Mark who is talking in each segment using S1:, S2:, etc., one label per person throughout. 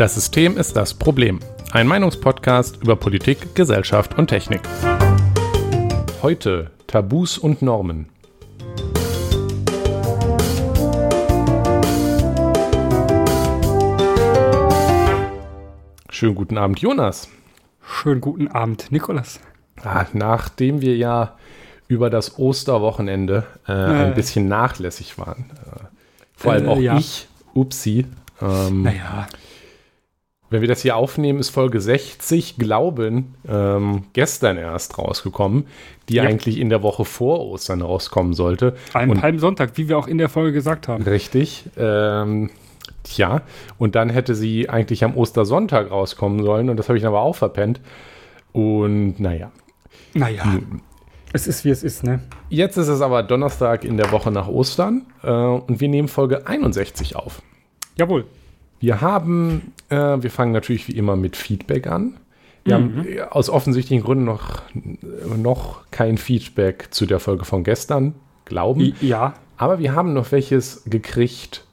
S1: Das System ist das Problem. Ein Meinungspodcast über Politik, Gesellschaft und Technik. Heute Tabus und Normen. Schönen guten Abend, Jonas.
S2: Schönen guten Abend, Nikolas.
S1: Ah, nachdem wir ja über das Osterwochenende äh, äh. ein bisschen nachlässig waren, äh, vor allem äh, auch ja. ich, upsi.
S2: Ähm, naja.
S1: Wenn wir das hier aufnehmen, ist Folge 60, Glauben, ähm, gestern erst rausgekommen, die ja. eigentlich in der Woche vor Ostern rauskommen sollte.
S2: Ein Palmsonntag, wie wir auch in der Folge gesagt haben.
S1: Richtig. Ähm, tja, und dann hätte sie eigentlich am Ostersonntag rauskommen sollen und das habe ich aber auch verpennt. Und naja.
S2: Naja. Nun. Es ist, wie es ist, ne?
S1: Jetzt ist es aber Donnerstag in der Woche nach Ostern äh, und wir nehmen Folge 61 auf.
S2: Jawohl.
S1: Wir haben, äh, wir fangen natürlich wie immer mit Feedback an. Wir mhm. haben äh, aus offensichtlichen Gründen noch, noch kein Feedback zu der Folge von gestern, glauben.
S2: Ja.
S1: Aber wir haben noch welches gekriegt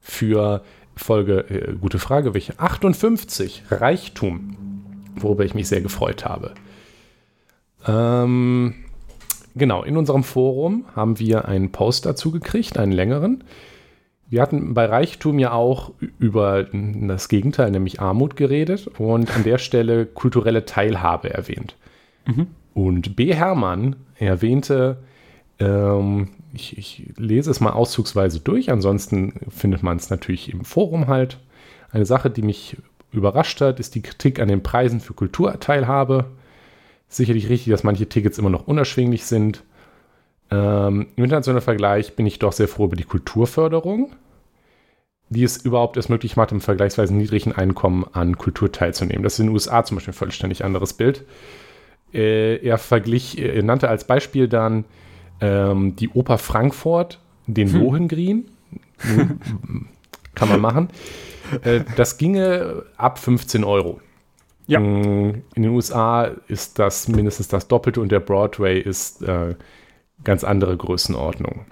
S1: für Folge, äh, gute Frage, welche? 58, Reichtum, worüber ich mich sehr gefreut habe. Ähm, genau, in unserem Forum haben wir einen Post dazu gekriegt, einen längeren. Wir hatten bei Reichtum ja auch über das Gegenteil, nämlich Armut geredet und an der Stelle kulturelle Teilhabe erwähnt. Mhm. Und B. Hermann erwähnte, ähm, ich, ich, lese es mal auszugsweise durch, ansonsten findet man es natürlich im Forum halt. Eine Sache, die mich überrascht hat, ist die Kritik an den Preisen für Kulturteilhabe. Sicherlich richtig, dass manche Tickets immer noch unerschwinglich sind. Ähm, Im internationalen Vergleich bin ich doch sehr froh über die Kulturförderung die es überhaupt erst möglich macht, im vergleichsweise niedrigen Einkommen an Kultur teilzunehmen. Das ist in den USA zum Beispiel ein vollständig anderes Bild. Äh, er verglich, er nannte als Beispiel dann ähm, die Oper Frankfurt, den hm. Lohengrin. Kann man machen. Äh, das ginge ab 15 Euro. Ja. Mm, in den USA ist das mindestens das Doppelte und der Broadway ist äh, ganz andere Größenordnung.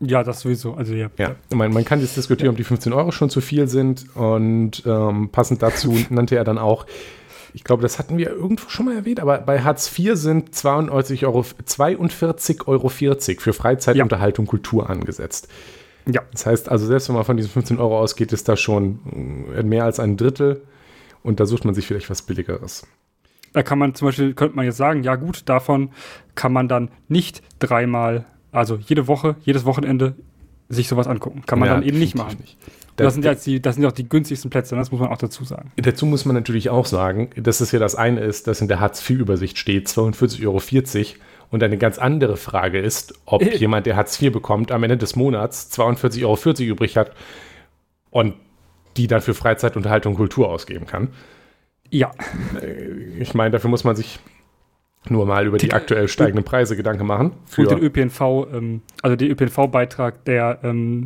S2: Ja, das sowieso. Also ja.
S1: ja. Man, man kann jetzt diskutieren, ob die 15 Euro schon zu viel sind. Und ähm, passend dazu nannte er dann auch, ich glaube, das hatten wir irgendwo schon mal erwähnt, aber bei Hartz IV sind 42 Euro, 42,40 Euro für Freizeitunterhaltung, ja. Kultur angesetzt. Ja. Das heißt also, selbst wenn man von diesen 15 Euro ausgeht, ist das schon äh, mehr als ein Drittel. Und da sucht man sich vielleicht was Billigeres.
S2: Da kann man zum Beispiel, könnte man jetzt sagen, ja gut, davon kann man dann nicht dreimal also jede Woche, jedes Wochenende sich sowas angucken. Kann man ja, dann eben nicht machen. Nicht. Das, sind ja die, das sind auch die günstigsten Plätze, das muss man auch dazu sagen.
S1: Dazu muss man natürlich auch sagen, dass es ja das eine ist, dass in der Hartz-IV-Übersicht steht 42,40 Euro und eine ganz andere Frage ist, ob äh. jemand, der Hartz IV bekommt, am Ende des Monats 42,40 Euro übrig hat und die dann für Freizeit, Unterhaltung und Kultur ausgeben kann.
S2: Ja.
S1: Äh, ich meine, dafür muss man sich nur mal über die, die aktuell steigenden Preise Gedanken machen.
S2: Für den ÖPNV, ähm, also der ÖPNV-Beitrag, der ähm,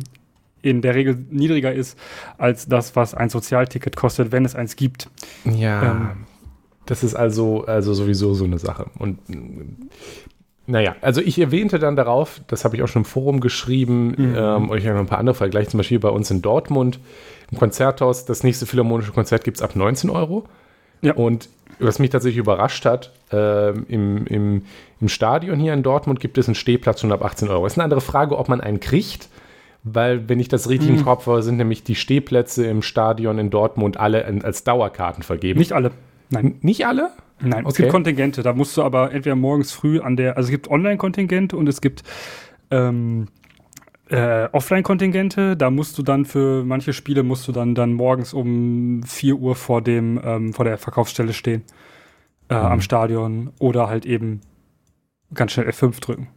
S2: in der Regel niedriger ist als das, was ein Sozialticket kostet, wenn es eins gibt.
S1: Ja. Ähm, das ist also, also sowieso so eine Sache. Und naja, also ich erwähnte dann darauf, das habe ich auch schon im Forum geschrieben, mhm. ähm, euch noch ein paar andere Vergleiche, zum Beispiel bei uns in Dortmund im Konzerthaus, das nächste Philharmonische Konzert gibt es ab 19 Euro. Ja. Und was mich tatsächlich überrascht hat, äh, im, im, im Stadion hier in Dortmund gibt es einen Stehplatz schon ab 18 Euro. Es ist eine andere Frage, ob man einen kriegt, weil, wenn ich das richtig mhm. im Kopf habe, sind nämlich die Stehplätze im Stadion in Dortmund alle als Dauerkarten vergeben.
S2: Nicht alle.
S1: Nein. Nicht alle?
S2: Nein, okay. es gibt Kontingente. Da musst du aber entweder morgens früh an der, also es gibt Online-Kontingente und es gibt ähm, äh, Offline-Kontingente. Da musst du dann für manche Spiele musst du dann, dann morgens um 4 Uhr vor dem, ähm, vor der Verkaufsstelle stehen. Äh, mhm. Am Stadion oder halt eben ganz schnell F5 drücken.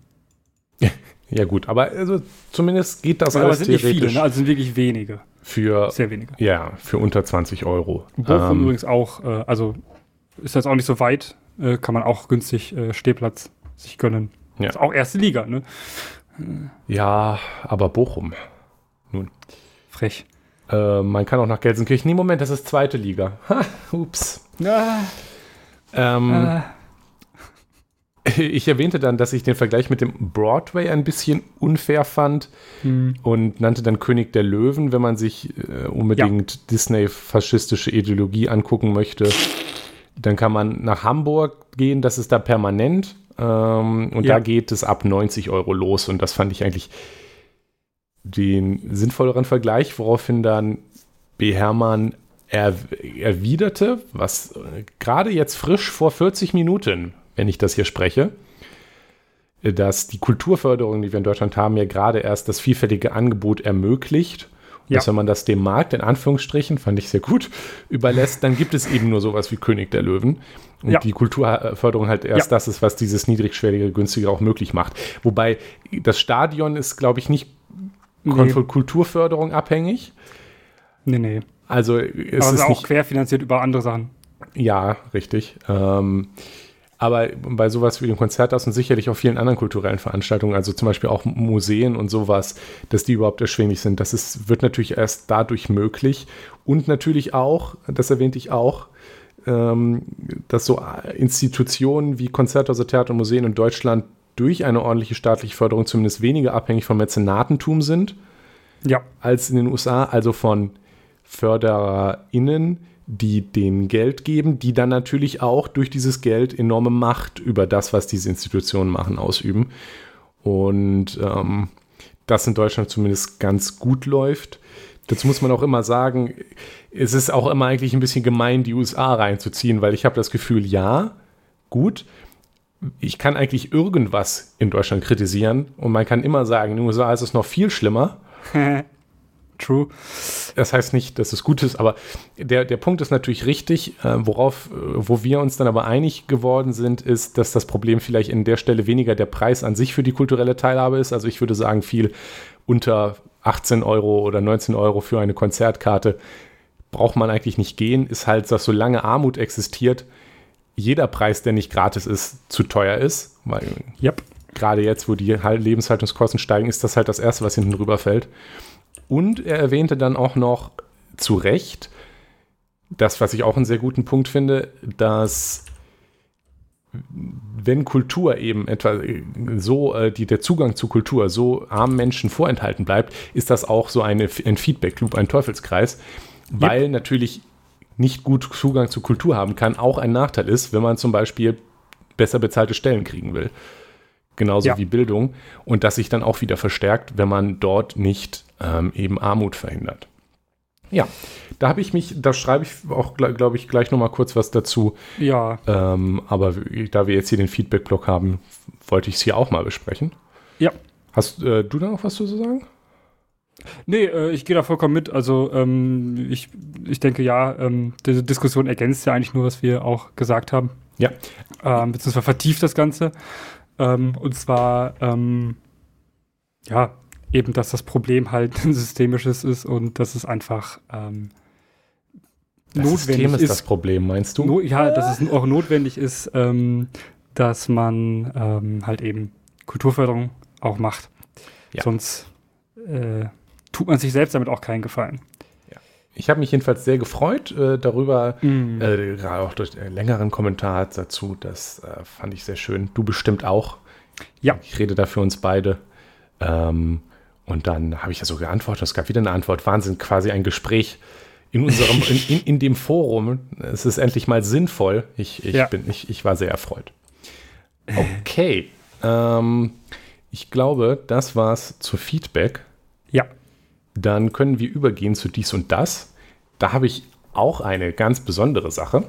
S1: Ja, gut, aber also zumindest geht das
S2: aber alles sind nicht viele, ne? also sind wirklich wenige.
S1: Für,
S2: Sehr wenige.
S1: Ja, für unter 20 Euro.
S2: Bochum ähm, übrigens auch, äh, also ist das auch nicht so weit, äh, kann man auch günstig äh, Stehplatz sich gönnen. Ja. Ist auch erste Liga, ne?
S1: Ja, aber Bochum. Nun.
S2: Frech.
S1: Äh, man kann auch nach Gelsenkirchen. Nee, Moment, das ist zweite Liga. Ha, ups. Ah. Ähm, ah. ich erwähnte dann, dass ich den Vergleich mit dem Broadway ein bisschen unfair fand hm. und nannte dann König der Löwen, wenn man sich äh, unbedingt ja. Disney-faschistische Ideologie angucken möchte. Dann kann man nach Hamburg gehen, das ist da permanent. Ähm, und ja. da geht es ab 90 Euro los. Und das fand ich eigentlich den sinnvolleren Vergleich, woraufhin dann B. Hermann er, erwiderte, was äh, gerade jetzt frisch vor 40 Minuten, wenn ich das hier spreche, dass die Kulturförderung, die wir in Deutschland haben, ja gerade erst das vielfältige Angebot ermöglicht. Ja. Dass wenn man das dem Markt, in Anführungsstrichen, fand ich sehr gut, überlässt, dann gibt es eben nur sowas wie König der Löwen. Und ja. die Kulturförderung halt erst ja. das ist, was dieses niedrigschwellige, günstige auch möglich macht. Wobei das Stadion ist, glaube ich, nicht nee. von Kulturförderung abhängig.
S2: Nee, nee.
S1: Also
S2: es Aber ist auch nicht, querfinanziert über andere Sachen.
S1: Ja, richtig. Ähm, aber bei sowas wie dem Konzerthaus und sicherlich auch vielen anderen kulturellen Veranstaltungen, also zum Beispiel auch Museen und sowas, dass die überhaupt erschwinglich sind, das ist, wird natürlich erst dadurch möglich. Und natürlich auch, das erwähnte ich auch, ähm, dass so Institutionen wie Konzerthäuser, Theater und Museen in Deutschland durch eine ordentliche staatliche Förderung zumindest weniger abhängig von Mäzenatentum sind
S2: ja.
S1: als in den USA, also von FördererInnen, die denen Geld geben, die dann natürlich auch durch dieses Geld enorme Macht über das, was diese Institutionen machen, ausüben. Und ähm, das in Deutschland zumindest ganz gut läuft. Dazu muss man auch immer sagen, es ist auch immer eigentlich ein bisschen gemein, die USA reinzuziehen, weil ich habe das Gefühl, ja, gut, ich kann eigentlich irgendwas in Deutschland kritisieren und man kann immer sagen, in den USA ist es noch viel schlimmer.
S2: True.
S1: Das heißt nicht, dass es gut ist, aber der, der Punkt ist natürlich richtig. Äh, worauf, äh, wo wir uns dann aber einig geworden sind, ist, dass das Problem vielleicht in der Stelle weniger der Preis an sich für die kulturelle Teilhabe ist. Also ich würde sagen, viel unter 18 Euro oder 19 Euro für eine Konzertkarte braucht man eigentlich nicht gehen. Ist halt, dass solange Armut existiert, jeder Preis, der nicht gratis ist, zu teuer ist. Weil yep. gerade jetzt, wo die Lebenshaltungskosten steigen, ist das halt das Erste, was hinten drüber fällt. Und er erwähnte dann auch noch zu Recht, das, was ich auch einen sehr guten Punkt finde, dass wenn Kultur eben etwa so, äh, die, der Zugang zu Kultur so armen Menschen vorenthalten bleibt, ist das auch so eine, ein Feedback-Loop, ein Teufelskreis, weil yep. natürlich nicht gut Zugang zu Kultur haben kann, auch ein Nachteil ist, wenn man zum Beispiel besser bezahlte Stellen kriegen will. Genauso ja. wie Bildung. Und das sich dann auch wieder verstärkt, wenn man dort nicht ähm, eben Armut verhindert. Ja, da habe ich mich, da schreibe ich auch, glaube ich, gleich nochmal kurz was dazu.
S2: Ja.
S1: Ähm, aber da wir jetzt hier den Feedback-Blog haben, wollte ich es hier auch mal besprechen.
S2: Ja.
S1: Hast äh, du da noch was zu sagen?
S2: Nee, äh, ich gehe da vollkommen mit. Also ähm, ich, ich denke ja, ähm, diese Diskussion ergänzt ja eigentlich nur, was wir auch gesagt haben.
S1: Ja.
S2: Ähm, beziehungsweise vertieft das Ganze. Ähm, und zwar, ähm, ja, eben, dass das Problem halt ein systemisches ist und dass es einfach ähm,
S1: das notwendig System ist. das Problem, meinst du?
S2: No, ja, dass es auch notwendig ist, ähm, dass man ähm, halt eben Kulturförderung auch macht. Ja. Sonst äh, tut man sich selbst damit auch keinen Gefallen.
S1: Ich habe mich jedenfalls sehr gefreut äh, darüber, mm. äh, gerade auch durch einen längeren Kommentar dazu. Das äh, fand ich sehr schön. Du bestimmt auch.
S2: Ja.
S1: Ich rede da für uns beide. Ähm, und dann habe ich ja so geantwortet. Es gab wieder eine Antwort. Wahnsinn, quasi ein Gespräch in unserem, in, in, in, dem Forum. Es ist endlich mal sinnvoll. Ich, ich, ja. bin, ich, ich war sehr erfreut. Okay. ähm, ich glaube, das war's zu Feedback.
S2: Ja.
S1: Dann können wir übergehen zu dies und das. Da habe ich auch eine ganz besondere Sache.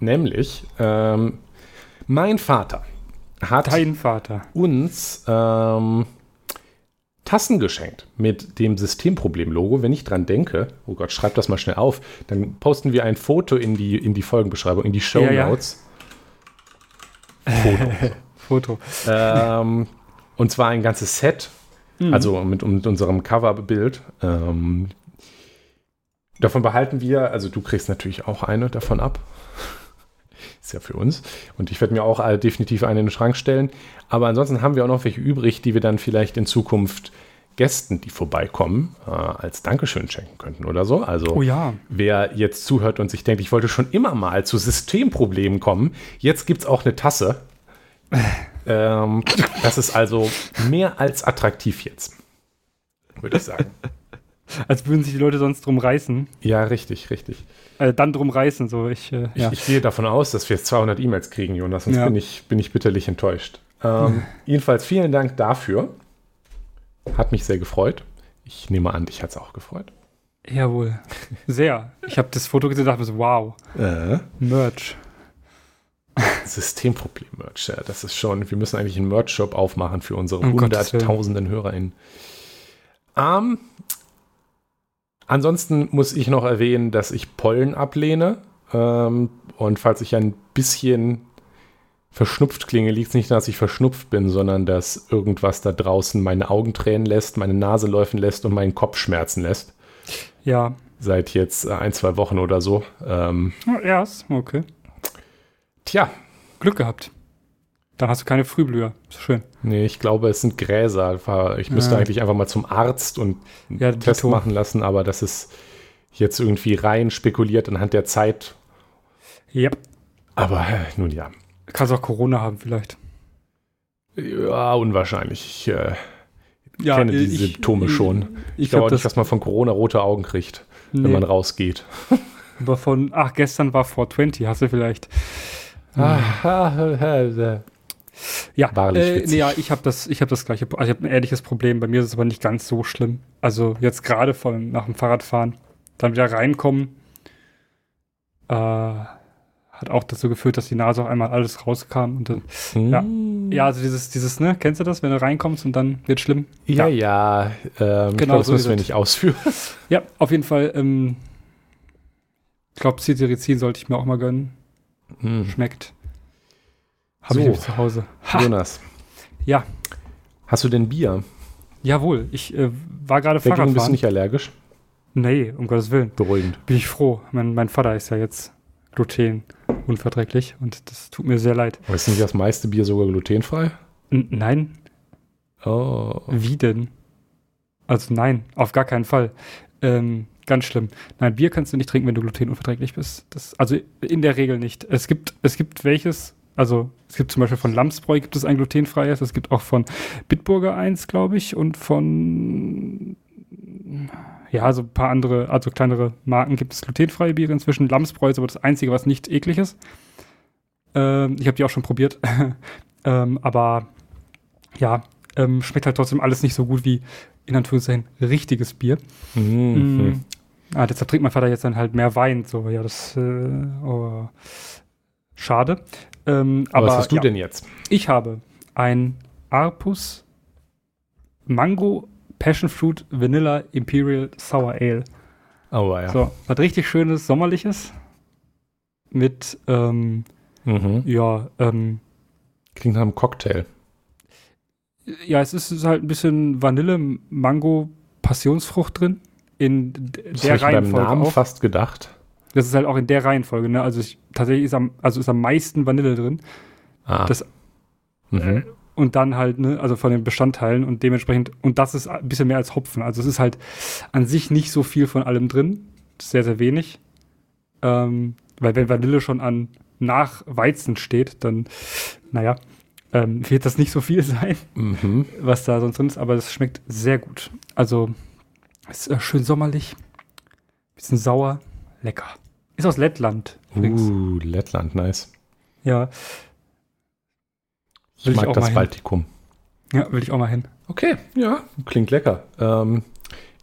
S1: Nämlich, ähm, mein Vater hat
S2: Dein Vater.
S1: uns ähm, Tassen geschenkt mit dem Systemproblem-Logo. Wenn ich dran denke, oh Gott, schreib das mal schnell auf, dann posten wir ein Foto in die, in die Folgenbeschreibung, in die Show Notes.
S2: Ja, ja. Foto.
S1: Foto. Ähm, und zwar ein ganzes Set Mhm. Also mit, mit, unserem Coverbild. Ähm, davon behalten wir, also du kriegst natürlich auch eine davon ab. Ist ja für uns. Und ich werde mir auch äh, definitiv eine in den Schrank stellen. Aber ansonsten haben wir auch noch welche übrig, die wir dann vielleicht in Zukunft Gästen, die vorbeikommen, äh, als Dankeschön schenken könnten oder so. Also
S2: oh ja.
S1: wer jetzt zuhört und sich denkt, ich wollte schon immer mal zu Systemproblemen kommen, jetzt gibt es auch eine Tasse ähm, das ist also mehr als attraktiv jetzt, würde ich sagen.
S2: Als würden sich die Leute sonst drum reißen.
S1: Ja, richtig, richtig.
S2: Äh, dann drum reißen, so ich, äh,
S1: Ich,
S2: ja.
S1: ich gehe davon aus, dass wir jetzt 200 E-Mails kriegen, Jonas, sonst
S2: Ja.
S1: bin, ich, bin ich bitterlich enttäuscht. Ähm, jedenfalls vielen Dank dafür. Hat mich sehr gefreut. Ich nehme an, dich hat es auch gefreut.
S2: Jawohl. Sehr. Ich habe das Foto gesehen und dachte so, wow,
S1: Äh,
S2: Merch.
S1: Systemproblem, Merch. Ja, das ist schon, wir müssen eigentlich einen Merch-Shop aufmachen für unsere
S2: Um
S1: hunderttausenden HörerInnen. Ähm, ansonsten muss ich noch erwähnen, dass ich Pollen ablehne. Ähm, und falls ich ein bisschen verschnupft klinge, liegt es nicht daran, dass ich verschnupft bin, sondern dass irgendwas da draußen meine Augen tränen lässt, meine Nase läufen lässt und meinen Kopf schmerzen lässt.
S2: Ja.
S1: Seit jetzt äh, ein, zwei Wochen oder so. Ähm,
S2: Erst, okay.
S1: tja,
S2: Glück gehabt. Dann hast du keine Frühblüher. Ist schön.
S1: Nee, ich glaube, es sind Gräser. Ich müsste
S2: Ja.
S1: eigentlich einfach mal zum Arzt und einen
S2: Ja,
S1: Test
S2: Dito.
S1: machen lassen, aber das ist jetzt irgendwie rein spekuliert anhand der Zeit.
S2: Ja.
S1: Aber äh, nun ja.
S2: Kannst auch Corona haben vielleicht.
S1: Ja, unwahrscheinlich. Ich äh, kenne die
S2: ich-
S1: Symptome schon. Ich
S2: Ich
S1: glaube nicht,
S2: das.
S1: dass man von Corona rote Augen kriegt, wenn
S2: Nee,
S1: man rausgeht.
S2: aber von, ach, gestern war 420, hast du vielleicht.
S1: Ah, ah, äh,
S2: Ja,
S1: Wahrlich
S2: äh, nee, ja ich habe das, ich hab das gleiche, also ich habe ein ähnliches Problem. Bei mir ist es aber nicht ganz so schlimm. Also jetzt gerade von nach dem Fahrradfahren, dann wieder reinkommen, äh, hat auch dazu geführt, dass die Nase auf einmal alles rauskam. Und dann, Ja.
S1: hm.
S2: ja, also dieses, dieses, ne, kennst du das, wenn du reinkommst und dann wird schlimm?
S1: Ja, ja. Ähm, ich
S2: Genau
S1: glaube, das
S2: so
S1: müssen wir nicht ausführen.
S2: Ja, auf jeden Fall. Ähm, ich glaube, Cetirizin sollte ich mir auch mal gönnen.
S1: Hm.
S2: Schmeckt. Habe
S1: So.
S2: ich zu Hause. Ha,
S1: Jonas,
S2: ja,
S1: hast du denn Bier?
S2: jawohl. Ich äh, war gerade
S1: Dagegen bist du
S2: Fahrradfahren.
S1: nicht allergisch?
S2: Nee, um Gottes Willen.
S1: Beruhigend.
S2: Bin ich froh. Mein, mein Vater ist ja jetzt Gluten unverträglich und das tut mir sehr leid.
S1: Aber ist nicht das meiste Bier sogar glutenfrei?
S2: N nein,
S1: Oh.
S2: wie denn? Also nein, auf gar keinen Fall. Ähm, ganz schlimm. Nein, Bier kannst du nicht trinken, wenn du glutenunverträglich bist. Das, also in der Regel nicht. Es gibt, es gibt welches, also es gibt zum Beispiel von Lamsbräu gibt es ein glutenfreies, es gibt auch von Bitburger eins, glaube ich, und von ja, so ein paar andere, also kleinere Marken gibt es glutenfreie Biere inzwischen. Lamsbräu ist aber das einzige, was nicht eklig ist. Ähm, ich habe die auch schon probiert. ähm, aber ja, ähm, schmeckt halt trotzdem alles nicht so gut wie in Anführungszeichen richtiges Bier.
S1: Mhm.
S2: Mm. Ah, deshalb trinkt mein Vater jetzt dann halt mehr Wein. So, ja, das äh, oh, schade. Ähm,
S1: Aber was hast du
S2: ja,
S1: denn jetzt?
S2: ich habe ein Arpus Mango Passion Fruit Vanilla Imperial Sour Ale.
S1: Oh, ja.
S2: So, was richtig schönes, sommerliches. Mit, ähm,
S1: Mhm.
S2: ja, ähm,
S1: Klingt nach einem Cocktail.
S2: ja, es ist, ist halt ein bisschen Vanille, Mango, Passionsfrucht drin. In d-
S1: Das
S2: der
S1: habe ich beim
S2: Reihenfolge
S1: Namen
S2: auch.
S1: fast gedacht.
S2: Das ist halt auch in der Reihenfolge, ne? Also ich, tatsächlich ist am, also ist am meisten Vanille drin.
S1: Ah.
S2: Das-
S1: mhm.
S2: Äh, und dann halt, ne, also von den Bestandteilen und dementsprechend, und das ist ein bisschen mehr als Hopfen. Also es ist halt an sich nicht so viel von allem drin. Sehr, sehr wenig. Ähm, weil wenn Vanille schon an nach Weizen steht, dann, naja, ähm, wird das nicht so viel sein,
S1: Mhm.
S2: was da sonst drin ist, aber es schmeckt sehr gut. Also ist äh, schön sommerlich, bisschen sauer, lecker. Ist aus Lettland übrigens.
S1: Uh, Lettland, nice.
S2: Ja,
S1: Ich
S2: Will ich
S1: mag
S2: auch
S1: das. Baltikum.
S2: ja, will ich auch mal hin.
S1: Okay, ja, klingt lecker. Ähm,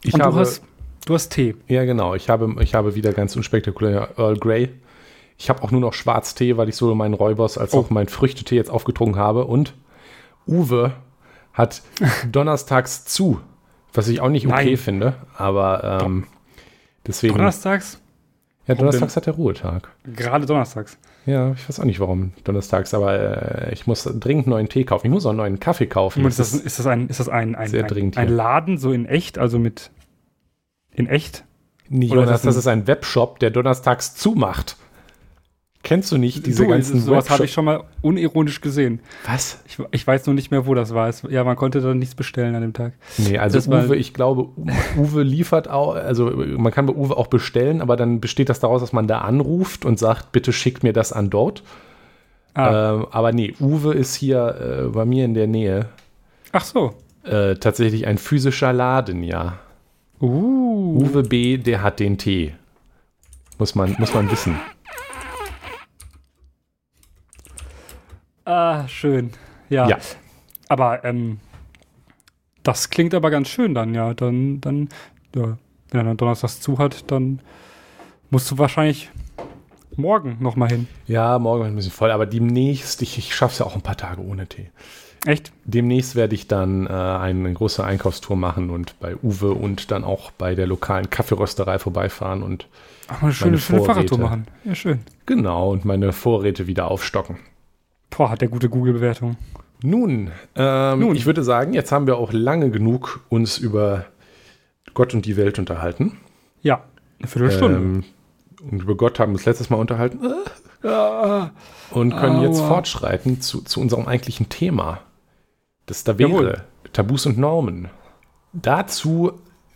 S1: ich
S2: und
S1: habe,
S2: du hast, du hast Tee.
S1: ja genau, ich habe, ich habe wieder ganz unspektakulär Earl Grey. Ich habe auch nur noch Schwarztee, weil ich sowohl meinen Räubers als
S2: Oh.
S1: auch meinen Früchtetee jetzt aufgetrunken habe. Und Uwe hat donnerstags zu, was ich auch nicht okay
S2: Nein.
S1: finde, aber ähm, deswegen.
S2: Donnerstags?
S1: Ja, donnerstags hat der Ruhetag.
S2: Gerade donnerstags.
S1: Ja, ich weiß auch nicht warum donnerstags, aber äh, ich muss dringend neuen Tee kaufen. Ich muss auch einen neuen Kaffee kaufen.
S2: Ist das, ist das ein, ist das ein, ein,
S1: Sehr
S2: ein,
S1: dringend
S2: ein. Laden so in echt, also mit in echt?
S1: Nee, Jonas,
S2: ist das
S1: das ist ein Webshop, der donnerstags zumacht. Kennst du nicht diese
S2: Du,
S1: ganzen
S2: sowas habe ich schon mal unironisch gesehen.
S1: Was?
S2: Ich, ich weiß nur nicht mehr, wo das war. Es, ja, man konnte da nichts bestellen an dem Tag.
S1: Nee, also
S2: Das
S1: Uwe, ich glaube, Uwe liefert auch, also man kann bei Uwe auch bestellen, aber dann besteht das daraus, dass man da anruft und sagt, bitte schickt mir das an dort. Ah. Ähm, aber nee, Uwe ist hier äh, bei mir in der Nähe.
S2: Ach so.
S1: Äh, tatsächlich ein physischer Laden, ja. Uh. Uwe B., der hat den Tee. Muss man, muss man wissen.
S2: Ah, schön. Ja. ja. Aber ähm, das klingt aber ganz schön dann, ja. Dann, dann, ja, wenn er dann Donnerstags zu hat, dann musst du wahrscheinlich morgen nochmal hin.
S1: Ja, morgen ein bisschen voll, aber demnächst, ich, ich schaffe es ja auch ein paar Tage ohne Tee.
S2: Echt?
S1: Demnächst werde ich dann äh, eine große Einkaufstour machen und bei Uwe und dann auch bei der lokalen Kaffeerösterei vorbeifahren und
S2: Ach, eine schöne, schöne Fahrradtour machen. Ja, schön.
S1: Genau, und meine Vorräte wieder aufstocken.
S2: Boah, hat der gute Google-Bewertung.
S1: Nun, ähm, Nun, ich würde sagen, jetzt haben wir auch lange genug uns über Gott und die Welt unterhalten.
S2: Ja, eine Viertelstunde. Ähm,
S1: und über Gott haben wir uns letztes Mal unterhalten. Und können Aua. jetzt fortschreiten zu, zu unserem eigentlichen Thema. Das da wäre Jawohl. Tabus und Normen. Dazu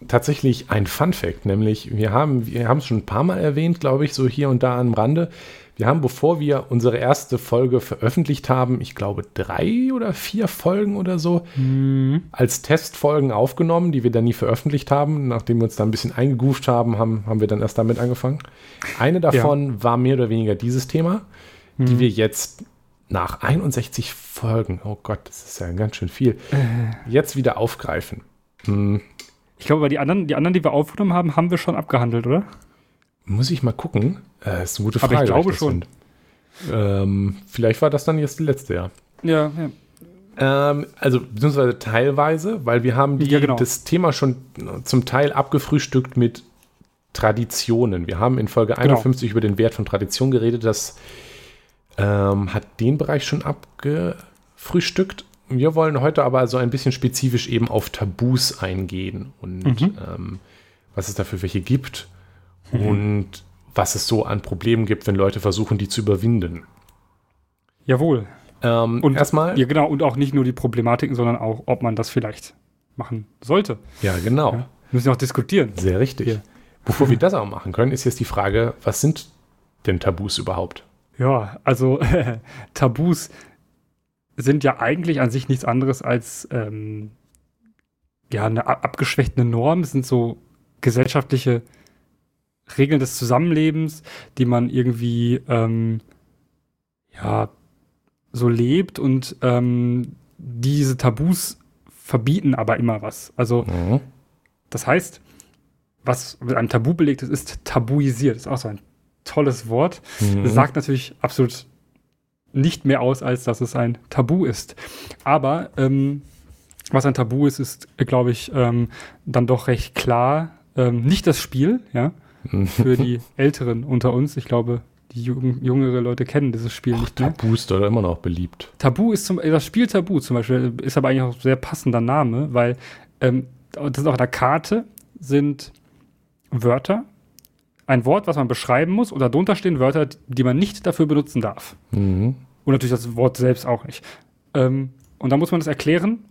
S1: tatsächlich ein Fun Fact, nämlich wir haben wir haben es schon ein paar Mal erwähnt, glaube ich, so hier und da am Rande. Wir haben, bevor wir unsere erste Folge veröffentlicht haben, ich glaube drei oder vier Folgen oder so, mhm. als Testfolgen aufgenommen, die wir dann nie veröffentlicht haben. Nachdem wir uns da ein bisschen eingegroovt haben, haben, haben wir dann erst damit angefangen. Eine davon ja. war mehr oder weniger dieses Thema, mhm. die wir jetzt nach 61 Folgen, oh Gott, das ist ja ganz schön viel, äh. jetzt wieder aufgreifen.
S2: Mhm. Ich glaube, die anderen, die anderen, die wir aufgenommen haben, haben wir schon abgehandelt, oder?
S1: Muss ich mal gucken. Äh, ist eine gute Frage.
S2: Aber ich glaube schon.
S1: Ähm, vielleicht war das dann jetzt die letzte, ja.
S2: Ja,
S1: ja. Ähm, also, beziehungsweise teilweise, weil wir haben die, ja, genau. das Thema schon zum Teil abgefrühstückt mit Traditionen. Wir haben in Folge 51 genau. über den Wert von Tradition geredet. Das ähm, hat den Bereich schon abgefrühstückt. Wir wollen heute aber also ein bisschen spezifisch eben auf Tabus eingehen und mhm. ähm, was es dafür welche gibt mhm. und was es so an Problemen gibt, wenn Leute versuchen, die zu überwinden.
S2: Jawohl.
S1: Ähm, und erstmal.
S2: Ja, genau. Und auch nicht nur die Problematiken, sondern auch, ob man das vielleicht machen sollte.
S1: Ja, genau. Ja,
S2: müssen wir auch diskutieren.
S1: Sehr richtig. Hier. Bevor wir das auch machen können, ist jetzt die Frage, was sind denn Tabus überhaupt?
S2: Ja, also Tabus sind ja eigentlich an sich nichts anderes als ähm, ja, eine abgeschwächte Norm. Es sind so gesellschaftliche Regeln des Zusammenlebens, die man irgendwie ähm, ja so lebt und ähm, diese Tabus verbieten aber immer was. Also mhm. das heißt, was mit einem Tabu belegt ist, ist tabuisiert. Das ist auch so ein tolles Wort. Mhm. Sagt natürlich absolut nicht mehr aus, als dass es ein Tabu ist. Aber ähm, was ein Tabu ist, ist, glaube ich, ähm, dann doch recht klar. Ähm, nicht das Spiel, ja, für die Älteren unter uns. Ich glaube, die jüngere Leute kennen dieses Spiel
S1: Och,
S2: nicht
S1: mehr. Tabu ist doch immer noch beliebt.
S2: Tabu ist zum, das Spiel Tabu zum Beispiel ist aber eigentlich auch ein sehr passender Name, weil ähm, das ist auch in der Karte sind Wörter, ein Wort, was man beschreiben muss, und darunter stehen Wörter, die man nicht dafür benutzen darf. Mhm. Und natürlich das Wort selbst auch nicht. Ähm, und dann muss man das erklären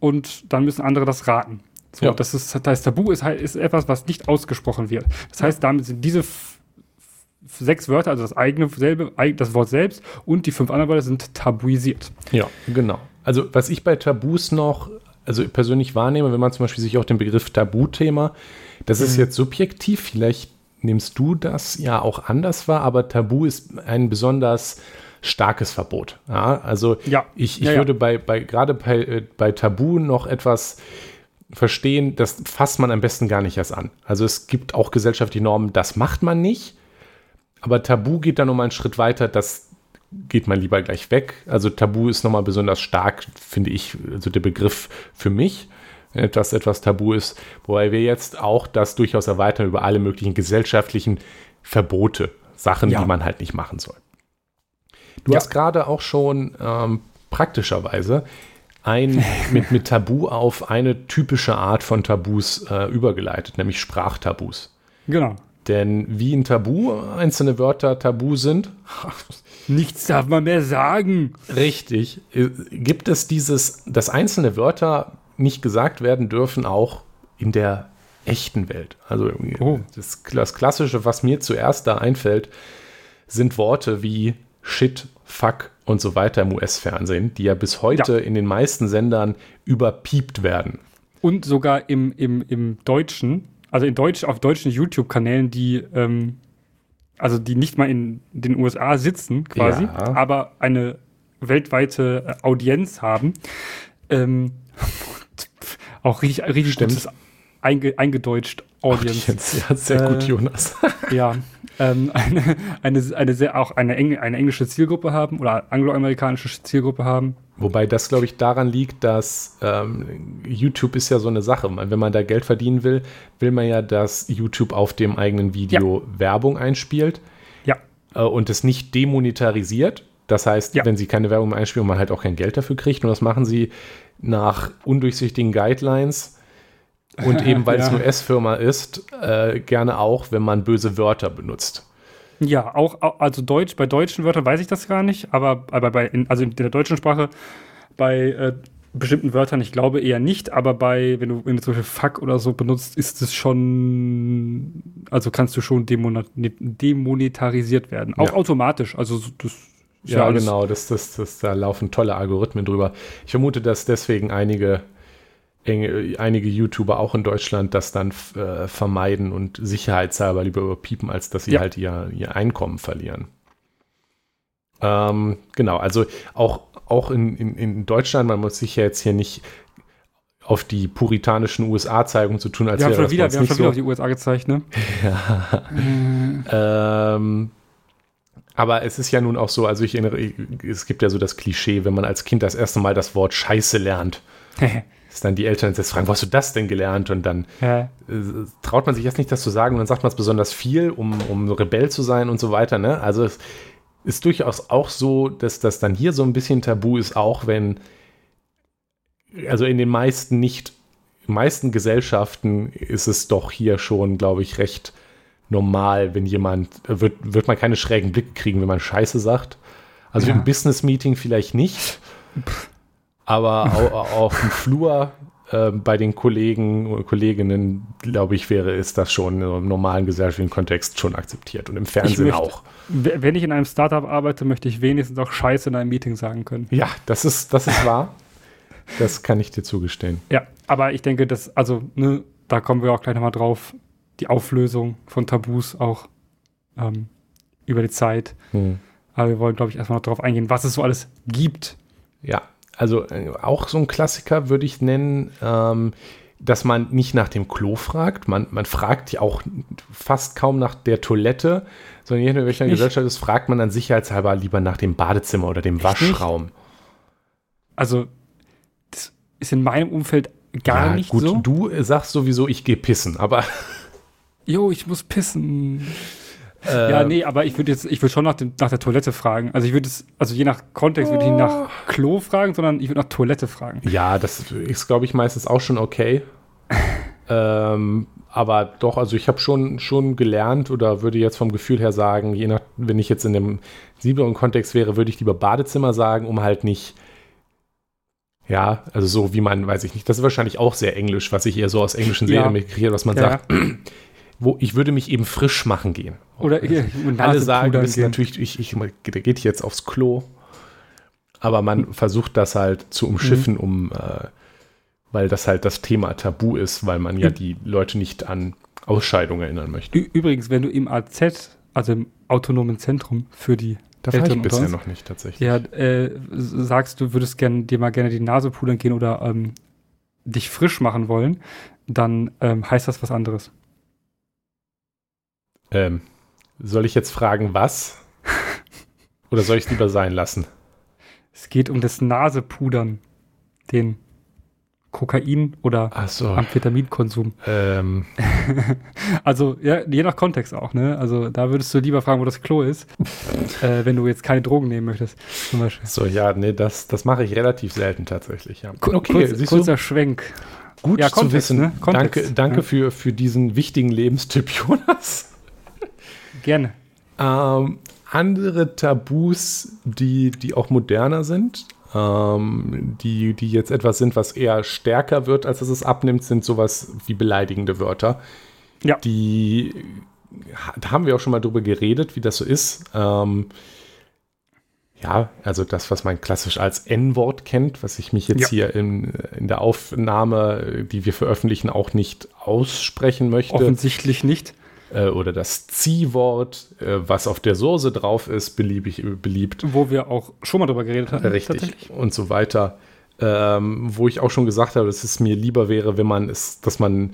S2: und dann müssen andere das raten. So, ja. das, ist, das heißt, Tabu ist, halt, ist etwas, was nicht ausgesprochen wird. Das heißt, damit sind diese sechs Wörter, also das eigene selbe, das Wort selbst und die fünf anderen Wörter sind tabuisiert.
S1: Ja, genau. Also was ich bei Tabus noch, also persönlich wahrnehme, wenn man zum Beispiel sich auch den Begriff Tabuthema, das mhm. ist jetzt subjektiv, vielleicht nimmst du das ja auch anders wahr, aber Tabu ist ein besonders starkes Verbot. Ja, also ja. ich, ich ja, würde bei, bei gerade bei, äh, bei Tabu noch etwas verstehen, das fasst man am besten gar nicht erst an. Also es gibt auch gesellschaftliche Normen, das macht man nicht. Aber Tabu geht dann nochmal einen Schritt weiter, das geht man lieber gleich weg. Also Tabu ist nochmal besonders stark, finde ich, also der Begriff für mich, dass etwas Tabu ist. Wobei wir jetzt auch das durchaus erweitern über alle möglichen gesellschaftlichen Verbote, Sachen, ja. die man halt nicht machen soll. Du ja. hast gerade auch schon ähm, praktischerweise ein, mit, mit Tabu auf eine typische Art von Tabus äh, übergeleitet, nämlich Sprachtabus.
S2: Genau.
S1: Denn wie ein Tabu einzelne Wörter tabu sind,
S2: nichts darf man mehr sagen.
S1: Richtig. Äh, gibt es dieses, dass einzelne Wörter nicht gesagt werden dürfen, auch in der echten Welt. Also oh. das, das Klassische, was mir zuerst da einfällt, sind Worte wie Shit, Fuck und so weiter im US-Fernsehen, die ja bis heute ja. in den meisten Sendern überpiept werden.
S2: Und sogar im, im, im Deutschen, also in Deutsch, auf deutschen YouTube-Kanälen, die, ähm, also die nicht mal in den USA sitzen, quasi, ja. aber eine weltweite äh, Audienz haben. Ähm, auch richtig, richtig gutes einge, eingedeutscht Audience. Audience.
S1: Ja, sehr äh, gut, Jonas.
S2: ja, ähm, eine, eine, eine sehr, auch eine, Eng, eine englische Zielgruppe haben oder angloamerikanische Zielgruppe haben.
S1: Wobei das, glaube ich, daran liegt, dass ähm, YouTube ist ja so eine Sache. Wenn man da Geld verdienen will, will man ja, dass YouTube auf dem eigenen Video ja. Werbung einspielt.
S2: Ja.
S1: Äh, und es nicht demonetarisiert. Das heißt, ja. wenn sie keine Werbung einspielen, man halt auch kein Geld dafür kriegt. Und das machen sie nach undurchsichtigen Guidelines und eben weil ja. es eine US-Firma ist, äh, gerne auch, wenn man böse Wörter benutzt.
S2: Ja, auch, also Deutsch, bei deutschen Wörtern weiß ich das gar nicht, aber, aber bei, in, also in der deutschen Sprache, bei äh, bestimmten Wörtern, ich glaube eher nicht, aber bei, wenn du, wenn du zum Beispiel Fuck oder so benutzt, ist es schon, also kannst du schon demonetarisiert werden. Auch ja. automatisch, also das
S1: ja, ja genau, das, das, das, da laufen tolle Algorithmen drüber. Ich vermute, dass deswegen einige einige YouTuber auch in Deutschland das dann äh, vermeiden und sicherheitshalber lieber überpiepen, als dass sie ja. halt ihr, ihr Einkommen verlieren. Ähm, genau, also auch, auch in, in, in Deutschland, man muss sich ja jetzt hier nicht auf die puritanischen USA zeigen zu tun, als
S2: wir wäre das wieder, wir haben schon wieder auf die USA gezeigt, ne?
S1: ja. Mhm. ähm, aber es ist ja nun auch so, also ich erinnere, es gibt ja so das Klischee, wenn man als Kind das erste Mal das Wort Scheiße lernt, dass dann die Eltern jetzt fragen, wo hast du das denn gelernt? Und dann ja. äh, traut man sich jetzt nicht, das zu sagen und dann sagt man es besonders viel, um, um Rebell zu sein und so weiter. Ne? Also es ist durchaus auch so, dass das dann hier so ein bisschen tabu ist, auch wenn, also in den meisten nicht, meisten Gesellschaften ist es doch hier schon, glaube ich, recht normal, wenn jemand, wird, wird man keine schrägen Blicke kriegen, wenn man Scheiße sagt. Also ja. im Business-Meeting vielleicht nicht. Pff aber auf dem Flur äh, bei den Kollegen und Kolleginnen, glaube ich, wäre es das schon im normalen gesellschaftlichen Kontext schon akzeptiert und im Fernsehen möchte, auch.
S2: Wenn ich in einem Startup arbeite, möchte ich wenigstens auch Scheiße in einem Meeting sagen können.
S1: Ja, das ist, das ist wahr. das kann ich dir zugestehen.
S2: Ja, aber ich denke, dass, also, ne, da kommen wir auch gleich nochmal drauf, die Auflösung von Tabus auch ähm, über die Zeit. Hm. Aber wir wollen, glaube ich, erstmal noch darauf eingehen, was es so alles gibt.
S1: Ja, also äh, auch so ein Klassiker würde ich nennen, ähm, dass man nicht nach dem Klo fragt. Man, man fragt ja auch fast kaum nach der Toilette, sondern je nach welcher Gesellschaft ist, fragt man dann sicherheitshalber lieber nach dem Badezimmer oder dem Waschraum.
S2: Also, das ist in meinem Umfeld gar ja, nicht gut, so.
S1: Du sagst sowieso, ich gehe pissen, aber.
S2: Jo, ich muss pissen. Äh, ja, nee, aber ich würde jetzt, ich würde schon nach, dem, nach der Toilette fragen. Also ich würde es, also je nach Kontext würde ich nicht nach Klo fragen, sondern ich würde nach Toilette fragen.
S1: Ja, das ist, glaube ich, meistens auch schon okay. ähm, aber doch, also ich habe schon, schon gelernt oder würde jetzt vom Gefühl her sagen, je nach, wenn ich jetzt in dem sieberen Kontext wäre, würde ich lieber Badezimmer sagen, um halt nicht ja, also so wie man, weiß ich nicht, das ist wahrscheinlich auch sehr englisch, was ich eher so aus englischen Serien ja. mitkriege, was man ja. sagt, wo ich würde mich eben frisch machen gehen.
S2: Oder
S1: ihr, alle sagen, wissen natürlich, ich, ich, der geht jetzt aufs Klo. Aber man versucht das halt zu umschiffen, mhm. um, äh, weil das halt das Thema Tabu ist, weil man ja mhm. die Leute nicht an Ausscheidung erinnern möchte.
S2: Übrigens, wenn du im AZ, also im autonomen Zentrum für die
S1: da war ich bisher noch nicht tatsächlich.
S2: Ja, äh, sagst du, würdest gern, dir mal gerne die Nase pudern gehen oder ähm, dich frisch machen wollen, dann ähm, heißt das was anderes.
S1: Ähm, soll ich jetzt fragen, was? Oder soll ich es lieber sein lassen?
S2: Es geht um das Nasepudern, den Kokain- oder
S1: so.
S2: Amphetaminkonsum.
S1: Ähm.
S2: also, ja, je nach Kontext auch, ne? Also, da würdest du lieber fragen, wo das Klo ist, äh, wenn du jetzt keine Drogen nehmen möchtest,
S1: zum Beispiel. So, ja, nee, das, das mache ich relativ selten tatsächlich, ja.
S2: Okay, Kurz, kurzer Schwenk.
S1: Gut ja, Kontext, zu wissen. Ne? danke danke ja. für, für diesen wichtigen Lebenstyp, Jonas.
S2: Gerne.
S1: Ähm, andere Tabus, die, die auch moderner sind, ähm, die, die jetzt etwas sind, was eher stärker wird, als es abnimmt, sind sowas wie beleidigende Wörter. Ja. Die, da haben wir auch schon mal drüber geredet, wie das so ist. Ähm, ja, also das, was man klassisch als N-Wort kennt, was ich mich jetzt ja. hier in, in der Aufnahme, die wir veröffentlichen, auch nicht aussprechen möchte.
S2: Offensichtlich nicht.
S1: Äh, oder das Ziehwort, äh, was auf der Soße drauf ist, beliebig beliebt.
S2: Wo wir auch schon mal drüber geredet haben.
S1: Richtig. Und so weiter. Ähm, wo ich auch schon gesagt habe, dass es mir lieber wäre, wenn man es, dass man,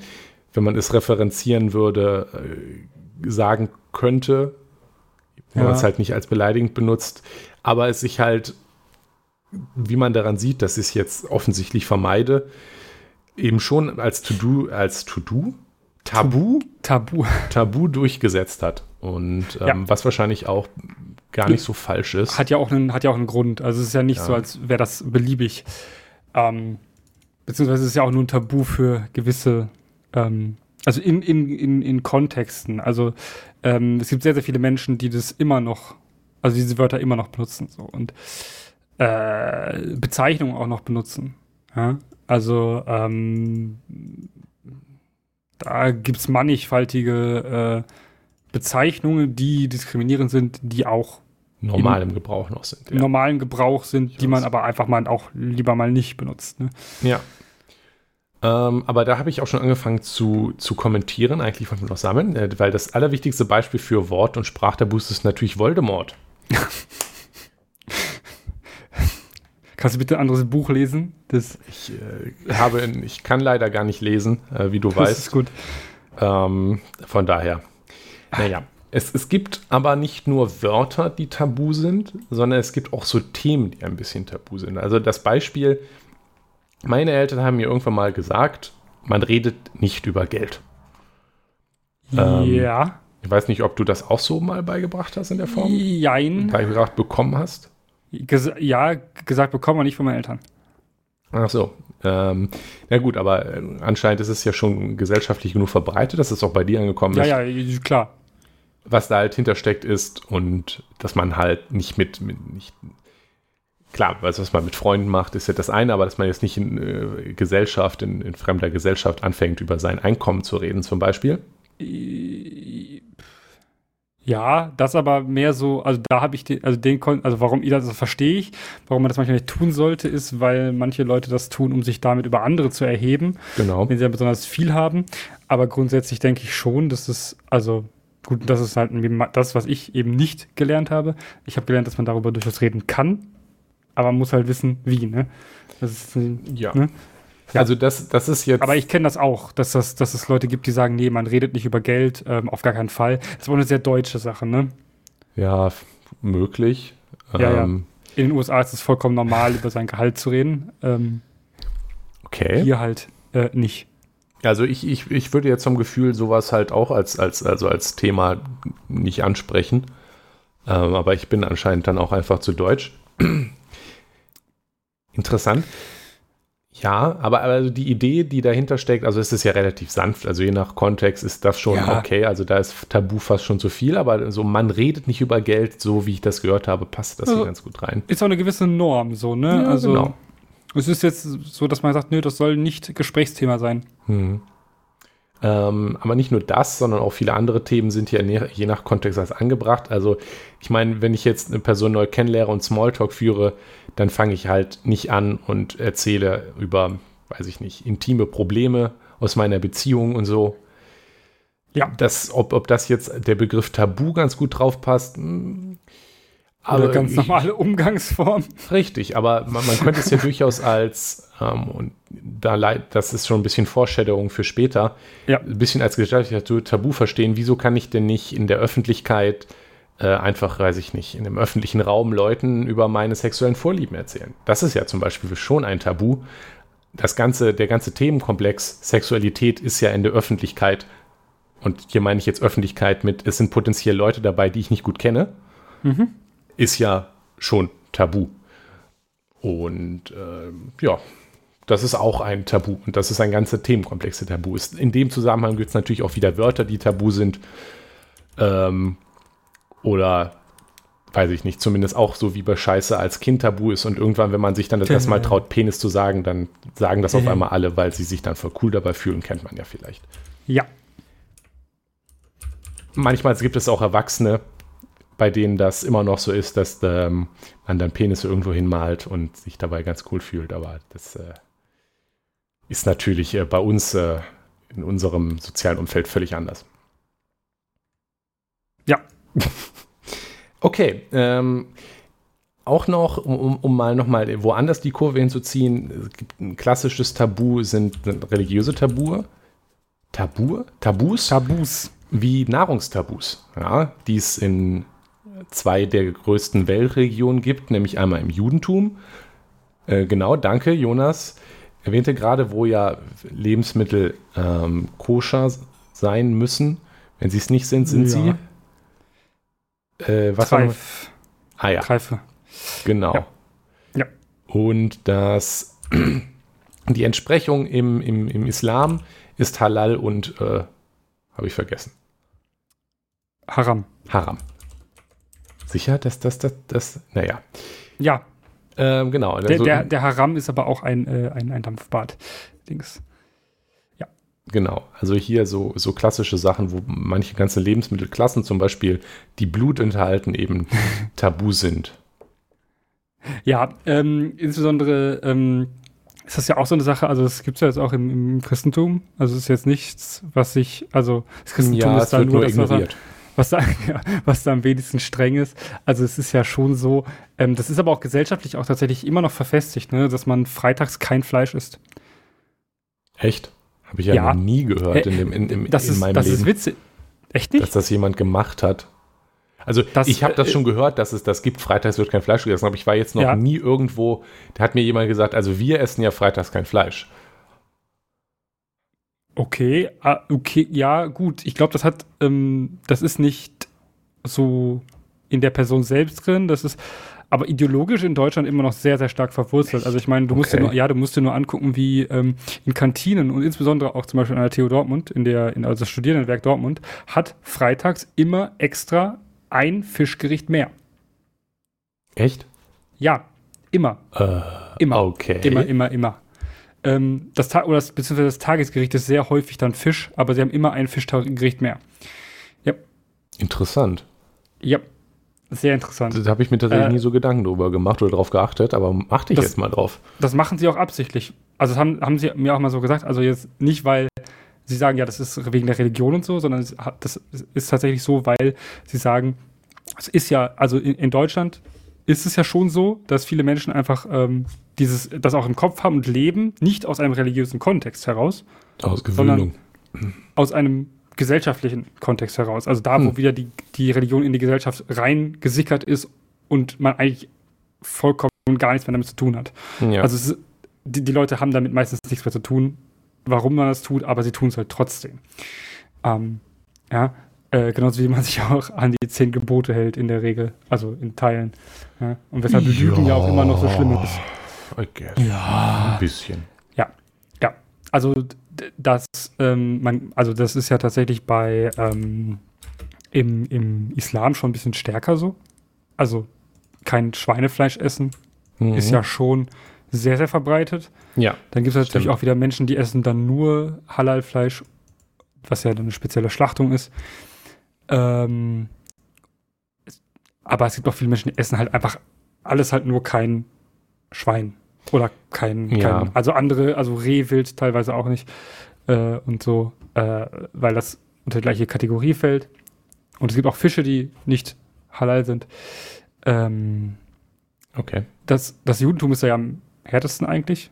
S1: wenn man es referenzieren würde, äh, sagen könnte, wenn ja. man es halt nicht als beleidigend benutzt, aber es sich halt, wie man daran sieht, dass ich es jetzt offensichtlich vermeide, eben schon als To-Do, als To-Do, Tabu,
S2: Tabu,
S1: Tabu durchgesetzt hat. Und ähm, ja. was wahrscheinlich auch gar nicht so falsch ist.
S2: Hat ja auch einen, hat ja auch einen Grund. Also es ist ja nicht ja. so, als wäre das beliebig. Ähm, beziehungsweise es ist ja auch nur ein Tabu für gewisse, ähm, also in, in, in, in Kontexten. Also ähm, es gibt sehr, sehr viele Menschen, die das immer noch also diese Wörter immer noch benutzen so und äh, Bezeichnungen auch noch benutzen. Ja? Also ähm, da gibt es mannigfaltige äh, Bezeichnungen, die diskriminierend sind, die auch
S1: normal im Gebrauch noch sind.
S2: Ja. normalen Gebrauch sind, ich die man aber einfach mal auch lieber mal nicht benutzt. Ne?
S1: Ja. Ähm, aber da habe ich auch schon angefangen zu, zu kommentieren, eigentlich von noch sammeln, äh, weil das allerwichtigste Beispiel für Wort- und Sprachtabus ist natürlich Voldemort.
S2: Kannst du bitte ein anderes Buch lesen?
S1: Das ich, äh, habe, ich kann leider gar nicht lesen, äh, wie du das weißt. Das ist
S2: gut.
S1: Ähm, von daher. Naja. Es, es gibt aber nicht nur Wörter, die tabu sind, sondern es gibt auch so Themen, die ein bisschen tabu sind. Also das Beispiel, meine Eltern haben mir irgendwann mal gesagt, man redet nicht über Geld.
S2: Ja. Ähm,
S1: ich weiß nicht, ob du das auch so mal beigebracht hast in der Form.
S2: Jein.
S1: Beigebracht bekommen hast.
S2: Ges ja, gesagt bekommen, aber nicht von meinen Eltern.
S1: Ach so. Ähm, na gut, aber äh, anscheinend ist es ja schon gesellschaftlich genug verbreitet, dass es auch bei dir angekommen ist.
S2: Ja, ja, klar.
S1: Was da halt hintersteckt ist und dass man halt nicht mit, mit nicht, klar, was man mit Freunden macht, ist ja das eine, aber dass man jetzt nicht in äh, Gesellschaft, in, in fremder Gesellschaft anfängt, über sein Einkommen zu reden, zum Beispiel.
S2: Ja, das aber mehr so, also da habe ich den, also den, also warum ihr das, das verstehe ich, warum man das manchmal nicht tun sollte, ist, weil manche Leute das tun, um sich damit über andere zu erheben.
S1: Genau.
S2: Wenn sie ja besonders viel haben. Aber grundsätzlich denke ich schon, dass es, also gut, das ist halt das, was ich eben nicht gelernt habe. Ich habe gelernt, dass man darüber durchaus reden kann, aber man muss halt wissen, wie, ne? Das ist,
S1: ja. Ne? Ja. Also das, das ist jetzt.
S2: Aber ich kenne das auch, dass, das, dass es Leute gibt, die sagen, nee, man redet nicht über Geld, ähm, auf gar keinen Fall. Das wohl eine sehr deutsche Sache, ne?
S1: Ja, möglich.
S2: Ja, ähm, ja. In den USA ist es vollkommen normal, über sein Gehalt zu reden. Ähm,
S1: okay.
S2: Hier halt äh, nicht.
S1: Also ich, ich, ich würde jetzt vom Gefühl sowas halt auch als, als, also als Thema nicht ansprechen. Ähm, aber ich bin anscheinend dann auch einfach zu deutsch. Interessant. Ja, aber also die Idee, die dahinter steckt, also es ist ja relativ sanft, also je nach Kontext ist das schon ja. okay, also da ist Tabu fast schon zu viel, aber so man redet nicht über Geld, so wie ich das gehört habe, passt das also, hier ganz gut rein.
S2: Ist auch eine gewisse Norm so, ne? Ja, also genau. es ist jetzt so, dass man sagt, nö, das soll nicht Gesprächsthema sein.
S1: Hm. Ähm, aber nicht nur das, sondern auch viele andere Themen sind ja je nach Kontext als angebracht. Also ich meine, wenn ich jetzt eine Person neu kennenlehre und Smalltalk führe, dann fange ich halt nicht an und erzähle über, weiß ich nicht, intime Probleme aus meiner Beziehung und so. Ja. Das, ob, ob das jetzt der Begriff Tabu ganz gut drauf passt, hm,
S2: aber Oder ganz normale Umgangsform.
S1: Richtig, aber man, man könnte es ja durchaus als, ähm, und da das ist schon ein bisschen Vorstellung für später,
S2: ja.
S1: ein bisschen als gesellschaftliches Tabu verstehen. Wieso kann ich denn nicht in der Öffentlichkeit äh, einfach, weiß ich nicht, in dem öffentlichen Raum Leuten über meine sexuellen Vorlieben erzählen? Das ist ja zum Beispiel schon ein Tabu. Das ganze, der ganze Themenkomplex Sexualität ist ja in der Öffentlichkeit. Und hier meine ich jetzt Öffentlichkeit mit, es sind potenziell Leute dabei, die ich nicht gut kenne. Mhm ist ja schon tabu. Und äh, ja, das ist auch ein Tabu. Und das ist ein ganzer Themenkomplex, der tabu ist. In dem Zusammenhang gibt es natürlich auch wieder Wörter, die tabu sind. Ähm, oder weiß ich nicht, zumindest auch so wie bei Scheiße als Kind tabu ist und irgendwann, wenn man sich dann das erste Mal traut, Penis zu sagen, dann sagen das auf einmal alle, weil sie sich dann voll cool dabei fühlen, kennt man ja vielleicht.
S2: Ja.
S1: Manchmal gibt es auch Erwachsene, bei denen das immer noch so ist, dass ähm, man dann Penisse irgendwo hinmalt und sich dabei ganz cool fühlt. Aber das äh, ist natürlich äh, bei uns äh, in unserem sozialen Umfeld völlig anders.
S2: Ja.
S1: okay. Ähm, auch noch, um, um mal nochmal woanders die Kurve hinzuziehen, es gibt ein klassisches Tabu sind, sind religiöse Tabu. Tabu? Tabus?
S2: Tabus.
S1: Wie Nahrungstabus, ja, die es in zwei der größten Weltregionen gibt, nämlich einmal im Judentum. Äh, genau, danke, Jonas. Erwähnte gerade, wo ja Lebensmittel ähm, koscher sein müssen. Wenn sie es nicht sind, sind
S2: Ja.
S1: sie. Äh, was
S2: Treif.
S1: Ah ja,
S2: Treife.
S1: genau.
S2: Ja. Ja.
S1: Und das, die Entsprechung im, im, im Islam ist Halal und, äh, habe ich vergessen,
S2: Haram.
S1: Haram. Sicher, dass das, das, das, naja.
S2: Ja,
S1: Ähm, genau.
S2: der,
S1: also-
S2: der, der Haram ist aber auch ein, äh, ein, ein Dampfbad.
S1: Genau, also hier so, so klassische Sachen, wo manche ganze Lebensmittelklassen, zum Beispiel die Blut enthalten, eben tabu sind.
S2: Ja, ähm, insbesondere ähm, ist das ja auch so eine Sache, also das gibt es ja jetzt auch im, im Christentum. Also es ist jetzt nichts, was sich, also das Christentum
S1: Ja,
S2: ist da nur das, was,
S1: ignoriert.
S2: was, da, ja, was da am wenigsten streng ist. Also es ist ja schon so, ähm, das ist aber auch gesellschaftlich auch tatsächlich immer noch verfestigt, ne, dass man freitags kein Fleisch isst.
S1: Echt? Habe ich ja,
S2: Ja.
S1: noch nie gehört in,
S2: Äh,
S1: dem, in, im,
S2: das
S1: in
S2: ist,
S1: meinem
S2: das
S1: Leben,
S2: ist witzig. Echt nicht?
S1: dass das jemand gemacht hat. Also
S2: Das,
S1: ich habe das
S2: äh,
S1: schon gehört, dass es das gibt. Freitags wird kein Fleisch gegessen, aber ich war jetzt noch
S2: Ja.
S1: nie irgendwo. Da hat mir jemand gesagt, also wir essen ja freitags kein Fleisch.
S2: Okay, ah, okay, ja, gut. Ich glaube, das hat, ähm, das ist nicht so in der Person selbst drin. Das ist aber ideologisch in Deutschland immer noch sehr, sehr stark verwurzelt. Also ich meine, du musst dir
S1: Okay.
S2: nur, ja, du musst dir nur angucken, wie ähm, in Kantinen und insbesondere auch zum Beispiel an der TU Dortmund, in der, in, also das Studierendenwerk Dortmund, hat freitags immer extra ein Fischgericht mehr.
S1: Echt?
S2: Ja, immer,
S1: Äh,
S2: immer.
S1: okay.
S2: Immer, immer, immer. Ähm, das Ta oder das, beziehungsweise das Tagesgericht ist sehr häufig dann Fisch, aber sie haben immer ein Fischgericht mehr.
S1: Interessant.
S2: Ja, sehr interessant.
S1: Da habe ich mir tatsächlich
S2: Äh,
S1: nie so Gedanken drüber gemacht oder drauf geachtet, aber achte ich
S2: Das-
S1: jetzt mal drauf.
S2: Das machen sie auch absichtlich. Also das haben, haben sie mir auch mal so gesagt. Also jetzt nicht, weil sie sagen, ja, das ist wegen der Religion und so, sondern das ist tatsächlich so, weil sie sagen, es ist ja, also in, in Deutschland ist es ja schon so, dass viele Menschen einfach ähm, dieses, das auch im Kopf haben und leben, nicht aus einem religiösen Kontext heraus,
S1: Aus
S2: Sondern- aus einem gesellschaftlichen Kontext heraus. Also da, wo
S1: Hm.
S2: wieder die, die Religion in die Gesellschaft reingesickert ist und man eigentlich vollkommen gar nichts mehr damit zu tun hat.
S1: ja.
S2: Also ist, die, die Leute haben damit meistens nichts mehr zu tun, warum man das tut, aber sie tun es halt trotzdem. Ähm, ja, äh, genauso wie man sich auch an die zehn Gebote hält in der Regel, also in Teilen. Ja? Und weshalb Lügen ja auch immer noch so schlimm ist.
S1: I guess.
S2: Ja.
S1: Ein bisschen.
S2: Ja, also d- das, ähm, man, also das ist ja tatsächlich bei ähm, im, im Islam schon ein bisschen stärker so. Also kein Schweinefleisch essen
S1: Mhm.
S2: ist ja schon sehr, sehr verbreitet.
S1: Ja.
S2: Dann gibt es natürlich
S1: Stimmt.
S2: auch wieder Menschen, die essen dann nur Halal-Fleisch, was ja dann eine spezielle Schlachtung ist. Ähm, aber es gibt auch viele Menschen, die essen halt einfach alles halt nur kein Schwein. Oder kein,
S1: Ja.
S2: kein also andere, also Rehwild teilweise auch nicht. Äh, und so, äh, weil das unter die gleiche Kategorie fällt. Und es gibt auch Fische, die nicht halal sind. Ähm,
S1: Okay.
S2: das, das Judentum ist ja am härtesten eigentlich.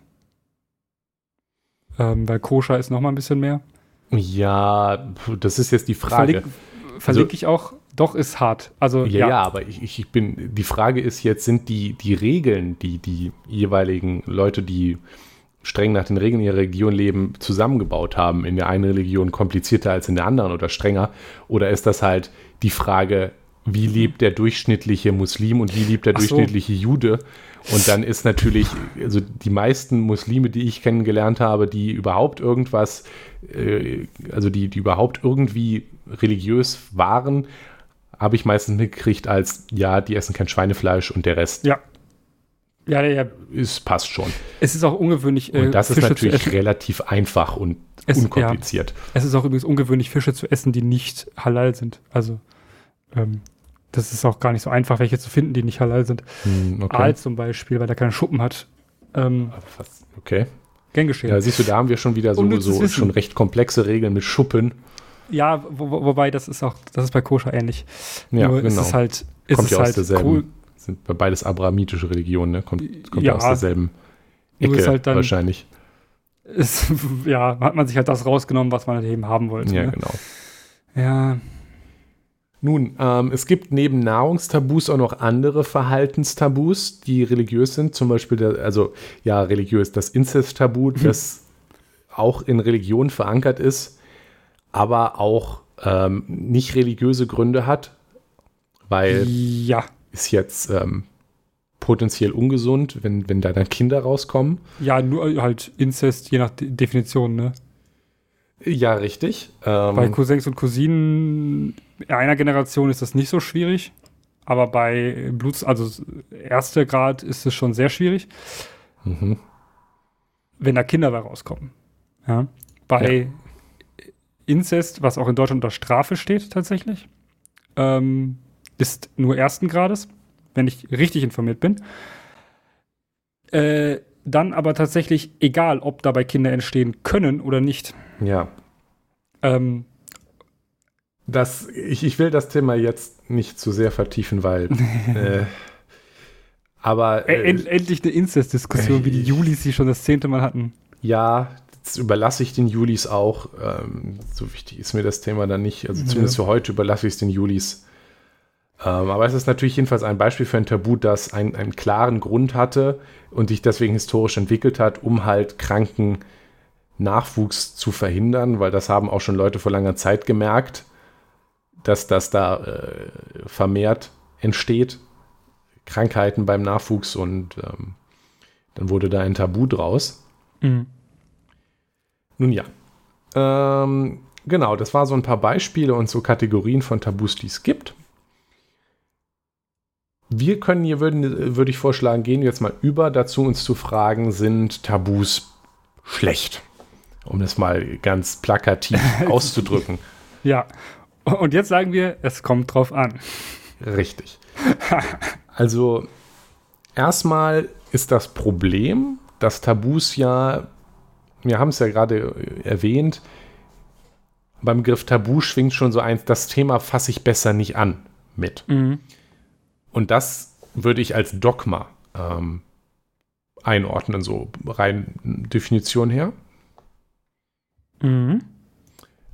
S2: Ähm, weil Koscher ist noch mal ein bisschen mehr.
S1: Ja, das ist jetzt die Frage.
S2: Verlink, verlinke ich auch. Doch, ist hart. Also,
S1: Ja,
S2: ja.
S1: ja, aber ich, ich bin, die Frage ist jetzt, sind die, die Regeln, die die jeweiligen Leute, die streng nach den Regeln ihrer Religion leben, zusammengebaut haben, in der einen Religion komplizierter als in der anderen oder strenger? Oder ist das halt die Frage, wie lebt der durchschnittliche Muslim und wie lebt der
S2: so.
S1: durchschnittliche Jude? Und dann ist natürlich, also die meisten Muslime, die ich kennengelernt habe, die überhaupt irgendwas, äh, also die, die überhaupt irgendwie religiös waren, habe ich meistens mitgekriegt als, ja, die essen kein Schweinefleisch und der Rest
S2: Ja. Ja, ja, ja.
S1: ist, passt schon.
S2: Es ist auch ungewöhnlich,
S1: Und das ist
S2: Fische zu
S1: natürlich
S2: essen.
S1: relativ einfach und
S2: Es-
S1: unkompliziert.
S2: Es ist auch übrigens ungewöhnlich, Fische zu essen, die nicht halal sind. Also, ähm, das ist auch gar nicht so einfach, welche zu finden, die nicht halal sind.
S1: Hm, okay.
S2: Aal zum Beispiel, weil der keine Schuppen hat. Ähm,
S1: okay.
S2: gern geschehen.
S1: Ja, siehst du, da haben wir schon wieder so, so schon recht komplexe Regeln mit Schuppen.
S2: Ja, wo, wo, wobei das ist auch, das ist bei Koscher ähnlich.
S1: Ja,
S2: Nur
S1: genau.
S2: ist es halt, ist
S1: Kommt ja aus
S2: halt
S1: derselben,
S2: cool.
S1: sind bei beides abrahamitische Religionen, ne? Kommt, kommt
S2: Ja.
S1: aus derselben Ecke
S2: ist halt dann-
S1: wahrscheinlich.
S2: Ist, ja, hat man sich halt das rausgenommen, was man halt eben haben wollte.
S1: Ja,
S2: ne?
S1: genau.
S2: ja,
S1: Nun, ähm, es gibt neben Nahrungstabus auch noch andere Verhaltenstabus, die religiös sind. Zum Beispiel, der, also ja, religiös, das Inzest-Tabu, das auch in Religion verankert ist, aber auch ähm, nicht religiöse Gründe hat, weil
S2: ja,
S1: ist jetzt ähm, potenziell ungesund, wenn, wenn da dann Kinder rauskommen.
S2: ja, nur halt Inzest, je nach De Definition, ne?
S1: Ja, richtig. Ähm,
S2: Bei Cousins und Cousinen einer Generation ist das nicht so schwierig, aber bei Bluts, also erster Grad ist es schon sehr schwierig,
S1: mhm.
S2: wenn da Kinder bei rauskommen. Ja? Bei Inzest, was auch in Deutschland unter Strafe steht tatsächlich, ähm, ist nur ersten Grades, wenn ich richtig informiert bin. Äh, dann aber tatsächlich egal, ob dabei Kinder entstehen können oder nicht.
S1: Ja.
S2: Ähm,
S1: Das, ich, ich will das Thema jetzt nicht zu sehr vertiefen, weil. äh, aber
S2: E-
S1: äh,
S2: end, endlich eine Inzest-Diskussion, wie die Julis sie schon das zehnte Mal hatten.
S1: ja, überlasse ich den Julis auch. Ähm, so wichtig ist mir das Thema dann nicht. Also
S2: Ja.
S1: zumindest für heute überlasse ich es den Julis. Ähm, aber es ist natürlich jedenfalls ein Beispiel für ein Tabu, das ein, einen klaren Grund hatte und sich deswegen historisch entwickelt hat, um halt kranken Nachwuchs zu verhindern, weil das haben auch schon Leute vor langer Zeit gemerkt, dass das da äh, vermehrt entsteht, Krankheiten beim Nachwuchs und ähm, dann wurde da ein Tabu draus.
S2: Mhm.
S1: Nun ja. Ähm, genau, das war so ein paar Beispiele und so Kategorien von Tabus, die es gibt. Wir können hier, würden, würde ich vorschlagen, gehen jetzt mal über dazu, uns zu fragen, sind Tabus schlecht? Um das mal ganz plakativ auszudrücken.
S2: Ja. Und jetzt sagen wir, es kommt drauf an.
S1: Richtig. Also, erstmal ist das Problem, dass Tabus ja, wir haben es ja gerade erwähnt, beim Begriff Tabu schwingt schon so eins, das Thema fasse ich besser nicht an mit.
S2: Mhm.
S1: Und das würde ich als Dogma ähm, einordnen, so rein Definition her.
S2: Mhm.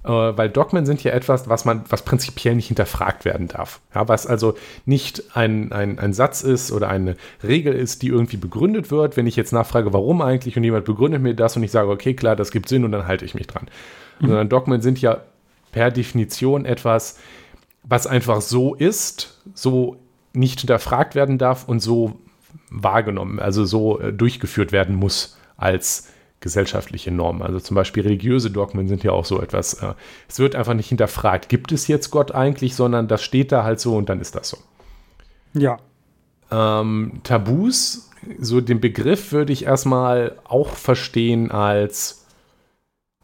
S1: Äh, weil Dogmen sind ja etwas, was man, was prinzipiell nicht hinterfragt werden darf. Ja, was also nicht ein, ein, ein Satz ist oder eine Regel ist, die irgendwie begründet wird. Wenn ich jetzt nachfrage, warum eigentlich, und jemand begründet mir das und ich sage, okay, klar, das gibt Sinn und dann halte ich mich dran. Sondern Dogmen sind ja per Definition etwas, was einfach so ist, so nicht hinterfragt werden darf und so wahrgenommen, also so äh, durchgeführt werden muss als gesellschaftliche Norm. Also zum Beispiel religiöse Dogmen sind ja auch so etwas, äh, es wird einfach nicht hinterfragt, gibt es jetzt Gott eigentlich, sondern das steht da halt so und dann ist das so.
S2: Ja.
S1: Ähm, Tabus, so den Begriff würde ich erstmal auch verstehen als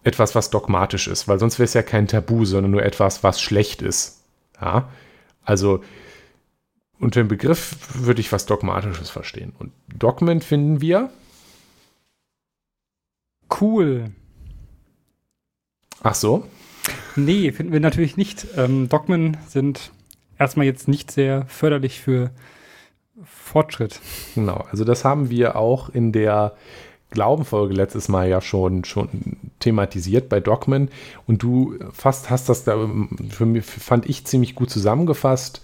S1: etwas, was dogmatisch ist, weil sonst wäre es ja kein Tabu, sondern nur etwas, was schlecht ist. Ja, also unter dem Begriff würde ich was Dogmatisches verstehen. Und Dogmen finden wir,
S2: Cool.
S1: ach so,
S2: Nee, finden wir natürlich nicht. Ähm, Dogmen sind erstmal jetzt nicht sehr förderlich für Fortschritt.
S1: Genau, also das haben wir auch in der Glaubenfolge letztes Mal ja schon, schon thematisiert bei Dogmen und du fast hast das da für mich, fand ich ziemlich gut zusammengefasst,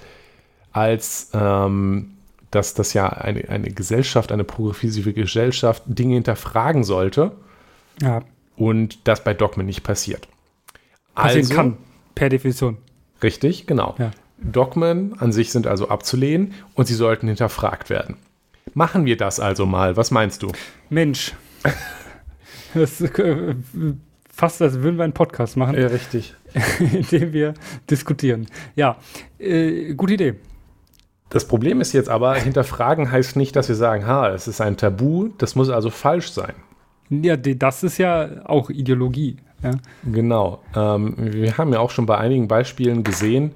S1: als ähm, dass das ja eine, eine Gesellschaft, eine progressive Gesellschaft Dinge hinterfragen sollte
S2: Ja,
S1: und das bei Dogmen nicht passiert.
S2: passieren kann, per Definition.
S1: Richtig, genau.
S2: Ja.
S1: Dogmen an sich sind also abzulehnen und sie sollten hinterfragt werden. Machen wir das also mal. Was meinst du?
S2: Mensch. Das ist äh, fast, als würden wir einen Podcast machen,
S1: richtig.
S2: in dem wir diskutieren. Ja, äh, gute Idee.
S1: Das Problem ist jetzt aber, hinterfragen heißt nicht, dass wir sagen, ha, es ist ein Tabu, das muss also falsch sein.
S2: Ja, das ist ja auch Ideologie. Ja.
S1: Genau. Ähm, wir haben ja auch schon bei einigen Beispielen gesehen,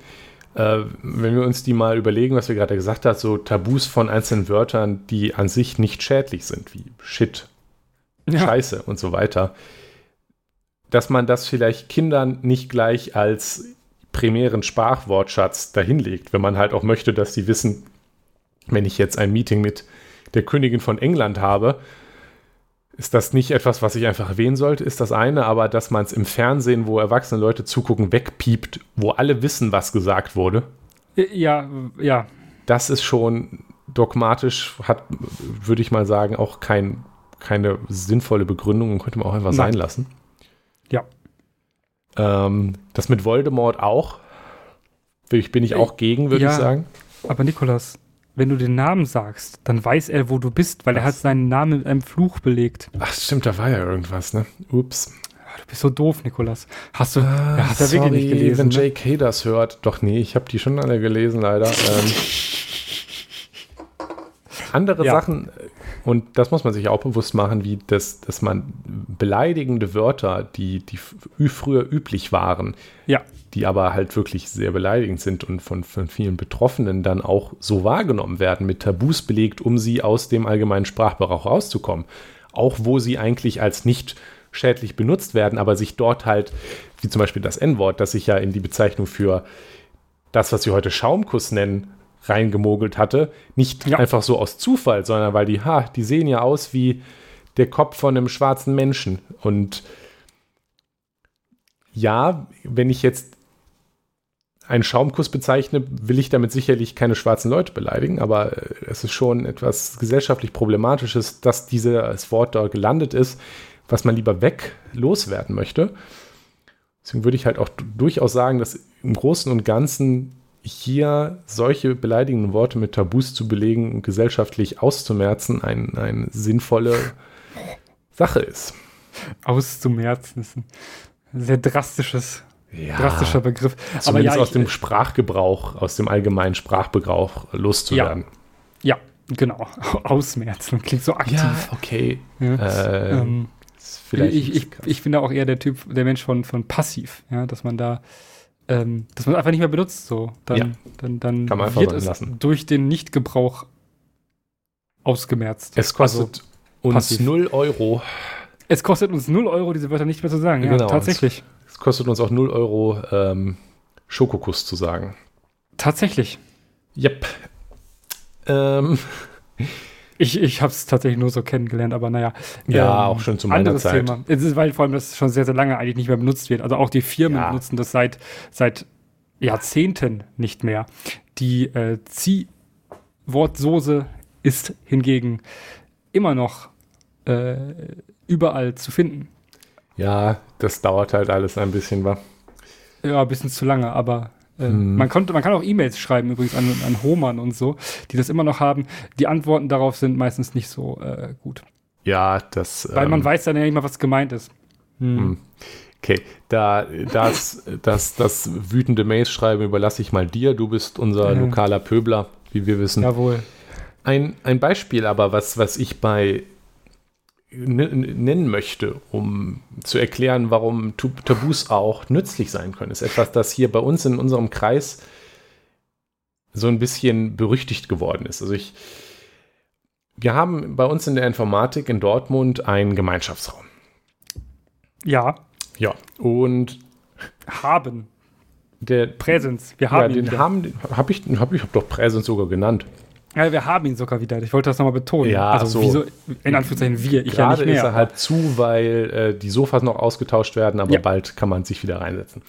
S1: äh, wenn wir uns die mal überlegen, was wir gerade gesagt haben, so Tabus von einzelnen Wörtern, die an sich nicht schädlich sind, wie Shit, ja. Scheiße und so weiter, dass man das vielleicht Kindern nicht gleich als primären Sprachwortschatz dahinlegt, wenn man halt auch möchte, dass sie wissen, wenn ich jetzt ein Meeting mit der Königin von England habe, ist das nicht etwas, was ich einfach erwähnen sollte, ist das eine, aber dass man es im Fernsehen, wo erwachsene Leute zugucken, wegpiept, wo alle wissen, was gesagt wurde.
S2: Ja, ja.
S1: Das ist schon dogmatisch, hat, würde ich mal sagen, auch kein, keine sinnvolle Begründung und könnte man auch einfach Nein. sein lassen.
S2: Ja.
S1: Ähm, das mit Voldemort auch. Bin ich auch gegen, würde ja, ich sagen.
S2: Aber Nikolas, wenn du den Namen sagst, dann weiß er, wo du bist, weil Was? er hat seinen Namen mit einem Fluch belegt.
S1: Ach, stimmt, da war ja irgendwas, ne? Ups.
S2: Ah, du bist so doof, Nikolas. Hast du,
S1: ah, ja, hat er wirklich nicht gelesen? Wenn ne? JK das hört, doch nee, ich habe die schon alle gelesen, leider. ähm, andere ja. Sachen, und das muss man sich auch bewusst machen, wie das, dass man beleidigende Wörter, die, die früher üblich waren,
S2: ja
S1: die aber halt wirklich sehr beleidigend sind und von, von vielen Betroffenen dann auch so wahrgenommen werden, mit Tabus belegt, um sie aus dem allgemeinen Sprachgebrauch rauszukommen. Auch wo sie eigentlich als nicht schädlich benutzt werden, aber sich dort halt, wie zum Beispiel das N-Wort, das sich ja in die Bezeichnung für das, was wir heute Schaumkuss nennen, reingemogelt hatte, nicht ja. einfach so aus Zufall, sondern weil die, ha, die sehen ja aus wie der Kopf von einem schwarzen Menschen. Und ja, wenn ich jetzt einen Schaumkuss bezeichne, will ich damit sicherlich keine schwarzen Leute beleidigen, aber äh, es ist schon etwas gesellschaftlich Problematisches, dass dieses Wort dort gelandet ist, was man lieber weg loswerden möchte. Deswegen würde ich halt auch durchaus sagen, dass im Großen und Ganzen hier solche beleidigenden Worte mit Tabus zu belegen und gesellschaftlich auszumerzen eine ein sinnvolle Sache ist.
S2: Auszumerzen ist ein sehr drastisches ja, drastischer Begriff.
S1: Aber ja, aus dem Sprachgebrauch, aus dem allgemeinen Sprachgebrauch loszuwerden.
S2: Ja, ja, genau. Ausmerzen klingt so aktiv. Ja,
S1: okay.
S2: Äh, ähm, ich, ich, ich bin da auch eher der Typ, der Mensch von, von passiv, ja, dass man da, ähm, dass man einfach nicht mehr benutzt, so. Dann, ja. dann, dann
S1: Kann man wird es lassen.
S2: durch den Nichtgebrauch ausgemerzt.
S1: Es kostet also, uns passiv. 0 Euro.
S2: Es kostet uns 0 Euro, diese Wörter nicht mehr zu sagen, ja, genau, tatsächlich
S1: kostet uns auch 0 Euro ähm, Schokokuss zu sagen.
S2: Tatsächlich.
S1: Yep. Ähm.
S2: Ich, ich habe es tatsächlich nur so kennengelernt, aber naja.
S1: Ja, ähm, auch schon zu meiner anderes Zeit. Thema.
S2: Es ist, weil vor allem das schon sehr, sehr lange eigentlich nicht mehr benutzt wird. Also auch die Firmen ja. nutzen das seit, seit Jahrzehnten nicht mehr. Die äh, Ziehwortsoße ist hingegen immer noch äh, überall zu finden.
S1: Ja, das dauert halt alles ein bisschen, wa?
S2: Ja, ein bisschen zu lange, aber äh, hm. man, konnte, man kann auch E-Mails schreiben, übrigens an, an Hohmann und so, die das immer noch haben. Die Antworten darauf sind meistens nicht so äh, gut.
S1: Ja, das.
S2: Weil ähm, man weiß dann ja nicht mal, was gemeint ist.
S1: Hm. hm. Okay, da das, das, das wütende Mails schreiben überlasse ich mal dir. Du bist unser mhm. lokaler Pöbler, wie wir wissen.
S2: Jawohl.
S1: Ein, ein Beispiel aber, was, was ich bei nennen möchte, um zu erklären, warum Tabus auch nützlich sein können, ist etwas, das hier bei uns in unserem Kreis so ein bisschen berüchtigt geworden ist. Also ich, wir haben bei uns in der Informatik in Dortmund einen Gemeinschaftsraum.
S2: Ja.
S1: Ja. Und
S2: haben.
S1: Der
S2: Präsens.
S1: Wir haben ja, den haben, habe ich, habe ich hab doch Präsens sogar genannt.
S2: Ja, wir haben ihn sogar wieder. Ich wollte das nochmal betonen.
S1: Ja,
S2: also
S1: so. Wieso,
S2: in Anführungszeichen wir,
S1: ich Gerade ja nicht mehr. ist er halt zu, weil äh, die Sofas noch ausgetauscht werden, aber ja. bald kann man sich wieder reinsetzen.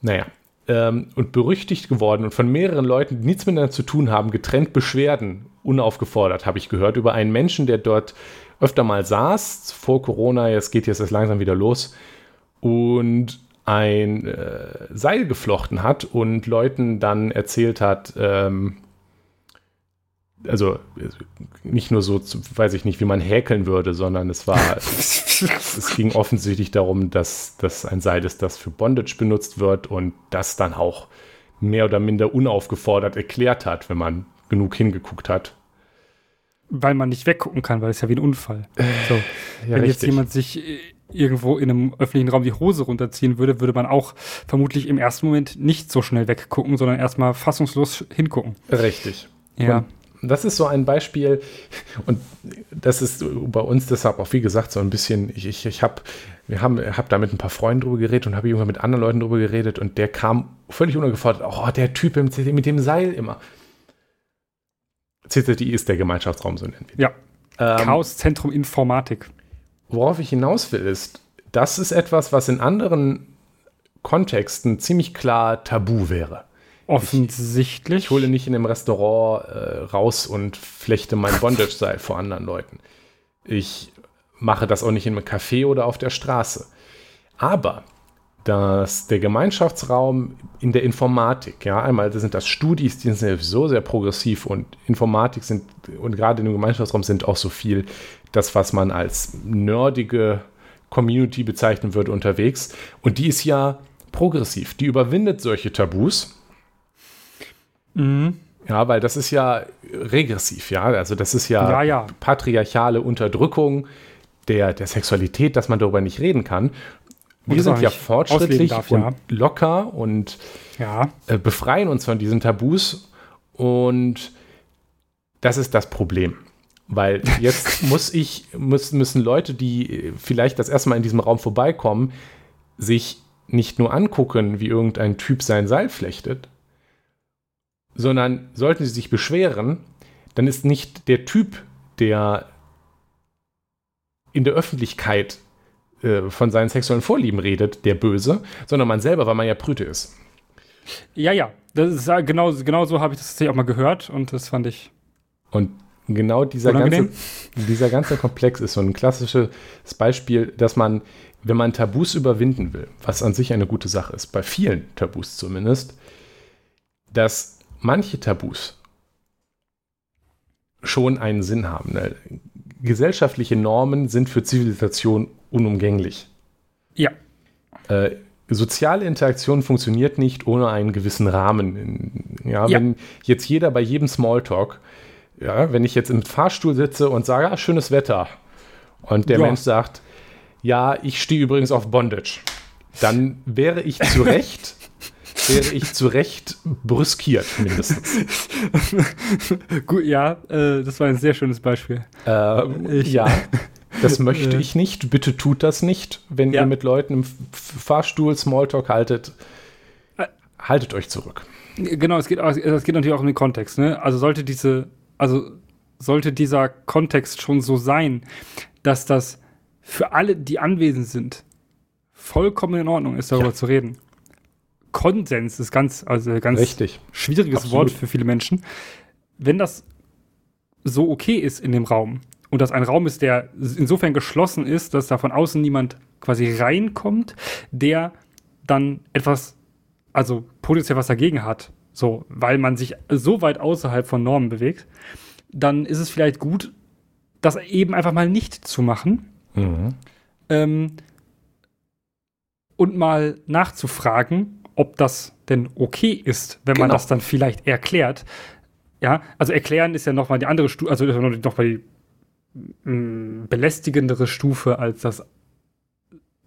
S1: Naja, ähm, und berüchtigt geworden und von mehreren Leuten, die nichts miteinander zu tun haben, getrennt Beschwerden, unaufgefordert, habe ich gehört, über einen Menschen, der dort öfter mal saß, vor Corona, jetzt geht jetzt erst langsam wieder los, und ein äh, Seil geflochten hat und Leuten dann erzählt hat, ähm, also nicht nur so, weiß ich nicht, wie man häkeln würde, sondern es war, es ging offensichtlich darum, dass das ein Seil ist, das für Bondage benutzt wird und das dann auch mehr oder minder unaufgefordert erklärt hat, wenn man genug hingeguckt hat.
S2: Weil man nicht weggucken kann, weil es ja wie ein Unfall. So, ja, wenn richtig. jetzt jemand sich irgendwo in einem öffentlichen Raum die Hose runterziehen würde, würde man auch vermutlich im ersten Moment nicht so schnell weggucken, sondern erstmal fassungslos hingucken.
S1: Richtig.
S2: Ja.
S1: Und das ist so ein Beispiel, und das ist bei uns deshalb auch, wie gesagt, so ein bisschen, ich, ich, ich habe wir haben, habe da mit ein paar Freunden drüber geredet und habe irgendwann mit anderen Leuten drüber geredet und der kam völlig unergefordert, oh, der Typ mit dem Seil immer. CZI ist der Gemeinschaftsraum, so nennen
S2: wir. Ja. Ähm, Chaoszentrum Informatik.
S1: Worauf ich hinaus will, ist, das ist etwas, was in anderen Kontexten ziemlich klar tabu wäre.
S2: Offensichtlich.
S1: Ich, ich hole nicht in einem Restaurant äh, raus und flechte mein Bondage-Seil vor anderen Leuten. Ich mache das auch nicht in einem Café oder auf der Straße. Aber dass der Gemeinschaftsraum in der Informatik, ja, einmal sind das Studis, die sind so sehr progressiv und Informatik sind und gerade in dem Gemeinschaftsraum sind auch so viel das, was man als nerdige Community bezeichnen würde, unterwegs. Und die ist ja progressiv, die überwindet solche Tabus. Mhm. Ja, weil das ist ja regressiv, ja. Also das ist ja,
S2: ja, ja.
S1: patriarchale Unterdrückung der, der Sexualität, dass man darüber nicht reden kann. Wir sind ja fortschrittlich darf, und ja. locker und
S2: ja.
S1: äh, befreien uns von diesen Tabus. Und das ist das Problem. Weil jetzt muss ich, muss, müssen Leute, die vielleicht das erste Mal in diesem Raum vorbeikommen, sich nicht nur angucken, wie irgendein Typ sein Seil flechtet, sondern sollten sie sich beschweren, dann ist nicht der Typ, der in der Öffentlichkeit äh, von seinen sexuellen Vorlieben redet, der Böse, sondern man selber, weil man ja Brüte ist.
S2: Ja, ja, das ist genau, genau so habe ich das tatsächlich auch mal gehört und das fand ich.
S1: Und genau dieser ganze, dieser ganze Komplex ist so ein klassisches Beispiel, dass man, wenn man Tabus überwinden will, was an sich eine gute Sache ist, bei vielen Tabus zumindest, dass manche Tabus schon einen Sinn haben. Ne? gesellschaftliche Normen sind für Zivilisation unumgänglich.
S2: Ja.
S1: Äh, soziale Interaktion funktioniert nicht ohne einen gewissen Rahmen. Ja, ja, wenn jetzt jeder bei jedem Smalltalk, ja, wenn ich jetzt im Fahrstuhl sitze und sage, ah, schönes Wetter, und der ja. Mensch sagt, ja, ich stehe übrigens auf Bondage, dann wäre ich zu Recht wäre ich zu Recht brüskiert, mindestens.
S2: Gut, ja, äh, das war ein sehr schönes Beispiel.
S1: Äh, ja, das möchte ich nicht. Bitte tut das nicht, wenn ja. ihr mit Leuten im Fahrstuhl Smalltalk haltet. Haltet euch zurück.
S2: Genau, es geht, es geht natürlich auch um den Kontext. Ne? Also sollte diese, also sollte dieser Kontext schon so sein, dass das für alle, die anwesend sind, vollkommen in Ordnung ist, darüber ja. zu reden. Konsens ist ganz, also ganz
S1: Richtig.
S2: schwieriges Absolut. Wort für viele Menschen. Wenn das so okay ist in dem Raum und das ein Raum ist, der insofern geschlossen ist, dass da von außen niemand quasi reinkommt, der dann etwas, also potenziell was dagegen hat, so, weil man sich so weit außerhalb von Normen bewegt, dann ist es vielleicht gut, das eben einfach mal nicht zu machen. Mhm. Ähm, und mal nachzufragen, ob das denn okay ist, wenn genau. man das dann vielleicht erklärt. Ja, also erklären ist ja nochmal die andere Stufe, also nochmal die mh, mm, belästigendere Stufe als das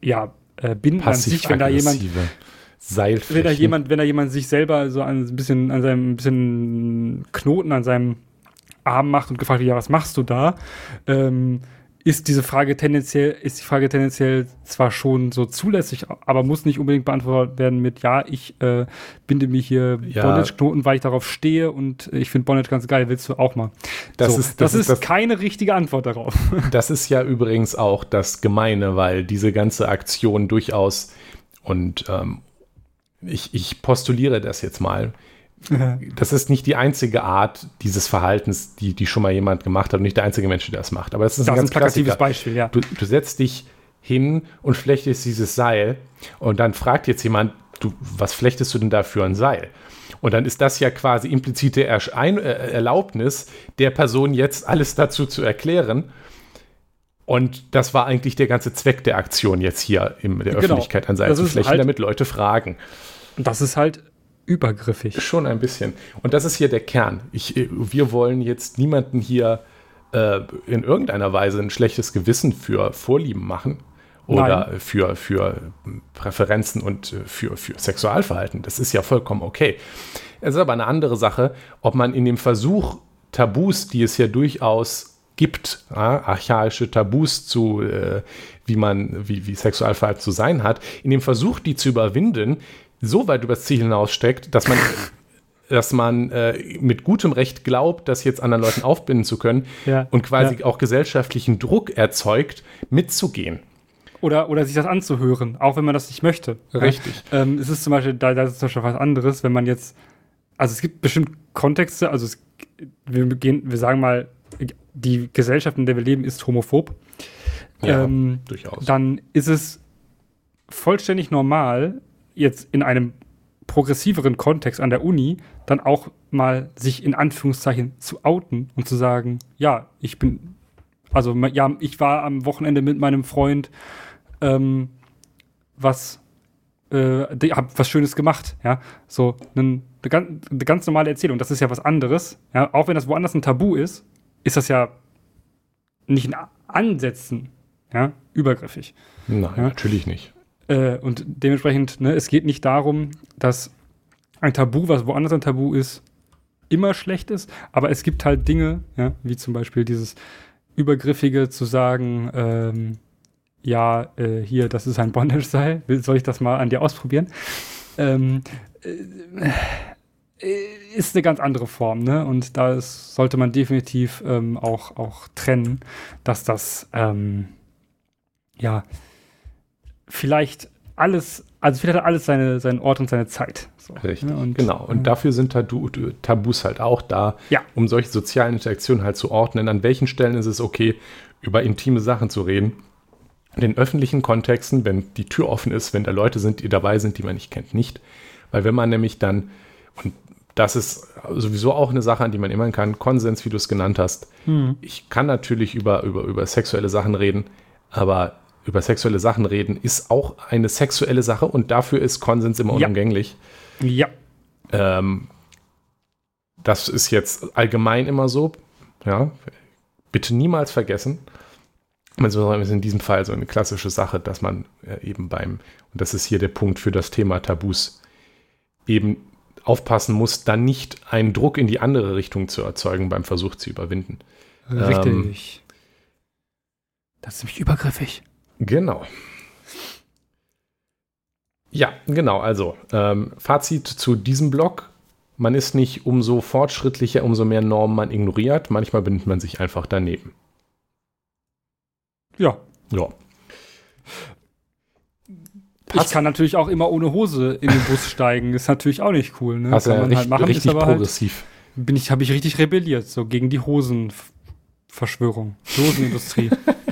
S2: ja, äh, Binden an sich, wenn da jemand wenn da jemand, wenn da jemand sich selber so ein bisschen an seinem bisschen Knoten an seinem Arm macht und gefragt wird, ja, was machst du da? Ähm, ist diese Frage tendenziell, ist die Frage tendenziell zwar schon so zulässig, aber muss nicht unbedingt beantwortet werden mit, ja, ich äh, binde mir hier ja. Bondage-Knoten, weil ich darauf stehe und ich finde Bondage ganz geil, willst du auch mal.
S1: Das, so, ist,
S2: das, das ist, das, keine richtige Antwort darauf.
S1: Das ist ja übrigens auch das Gemeine, weil diese ganze Aktion durchaus und ähm, ich, ich postuliere das jetzt mal, das ist nicht die einzige Art dieses Verhaltens, die, die schon mal jemand gemacht hat und nicht der einzige Mensch, der das macht. Aber das ist
S2: das ein ganz ist ein plakatives Beispiel, ja.
S1: Du, du, setzt dich hin und flechtest dieses Seil und dann fragt jetzt jemand, du, was flechtest du denn da für ein Seil? Und dann ist das ja quasi implizite äh, Erlaubnis der Person jetzt alles dazu zu erklären. Und das war eigentlich der ganze Zweck der Aktion jetzt hier in der genau. Öffentlichkeit an Seil zu flechten, halt, damit Leute fragen.
S2: Und das ist halt übergriffig.
S1: Schon ein bisschen. Und das ist hier der Kern. Ich, wir wollen jetzt niemanden hier äh, in irgendeiner Weise ein schlechtes Gewissen für Vorlieben machen oder Nein. für, für Präferenzen und für, für Sexualverhalten. Das ist ja vollkommen okay. Es ist aber eine andere Sache, ob man in dem Versuch, Tabus, die es ja durchaus gibt, ja, archaische Tabus zu, äh, wie man, wie, wie Sexualverhalten zu sein hat, in dem Versuch, die zu überwinden, so weit übers Ziel hinaussteckt, dass man dass man äh, mit gutem Recht glaubt, das jetzt anderen Leuten aufbinden zu können ja, und quasi ja. auch gesellschaftlichen Druck erzeugt, mitzugehen.
S2: Oder, oder sich das anzuhören, auch wenn man das nicht möchte.
S1: Richtig.
S2: Ja? Ähm, es ist zum Beispiel, da, da ist zum Beispiel was anderes, wenn man jetzt, also es gibt bestimmt Kontexte, also es, wir, gehen, wir sagen mal, die Gesellschaft, in der wir leben, ist homophob. Ja, ähm, durchaus. Dann ist es vollständig normal, jetzt in einem progressiveren Kontext an der Uni dann auch mal sich in Anführungszeichen zu outen und zu sagen, ja, ich bin, also ja, ich war am Wochenende mit meinem Freund ähm, was, äh, hab was Schönes gemacht, ja, so eine, eine, ganz normale Erzählung. Das ist ja was anderes, ja, auch wenn das woanders ein Tabu ist, ist das ja nicht in Ansätzen, ja, übergriffig.
S1: Nein, ja? natürlich nicht.
S2: Äh, und dementsprechend, ne, es geht nicht darum, dass ein Tabu, was woanders ein Tabu ist, immer schlecht ist, aber es gibt halt Dinge, ja, wie zum Beispiel dieses Übergriffige zu sagen, ähm, ja, äh, hier, das ist ein Bondage-Seil, soll ich das mal an dir ausprobieren? Ähm, äh, ist eine ganz andere Form, ne? Und da sollte man definitiv ähm, auch, auch trennen, dass das, ähm, ja, vielleicht alles, also vielleicht hat alles seine, seinen Ort und seine Zeit.
S1: So, Richtig, ne? und, genau. Und äh, dafür sind Tabu, Tabus halt auch da,
S2: ja.
S1: um solche sozialen Interaktionen halt zu ordnen. An welchen Stellen ist es okay, über intime Sachen zu reden? In den öffentlichen Kontexten, wenn die Tür offen ist, wenn da Leute sind, die dabei sind, die man nicht kennt, nicht. Weil wenn man nämlich dann, und das ist sowieso auch eine Sache, an die man immer kann, Konsens, wie du es genannt hast. Hm. Ich kann natürlich über, über, über sexuelle Sachen reden, aber über sexuelle Sachen reden, ist auch eine sexuelle Sache und dafür ist Konsens immer ja. unumgänglich.
S2: Ja.
S1: Ähm, das ist jetzt allgemein immer so. Ja, bitte niemals vergessen. Also ist in diesem Fall so eine klassische Sache, dass man eben beim, und das ist hier der Punkt für das Thema Tabus, eben aufpassen muss, dann nicht einen Druck in die andere Richtung zu erzeugen beim Versuch zu überwinden.
S2: Richtig. Ähm, das ist nämlich übergriffig.
S1: Genau. Ja, genau. Also, ähm, Fazit zu diesem Blog. Man ist nicht umso fortschrittlicher, umso mehr Normen man ignoriert. Manchmal bindet man sich einfach daneben.
S2: Ja.
S1: Ja.
S2: Ich kann natürlich auch immer ohne Hose in den Bus steigen. Ist natürlich auch nicht cool. Ne?
S1: Hast
S2: kann
S1: ja man richtig, halt machen, richtig halt progressiv.
S2: Halt, bin ich, habe ich richtig rebelliert, so gegen die Hosenverschwörung, Hosenindustrie.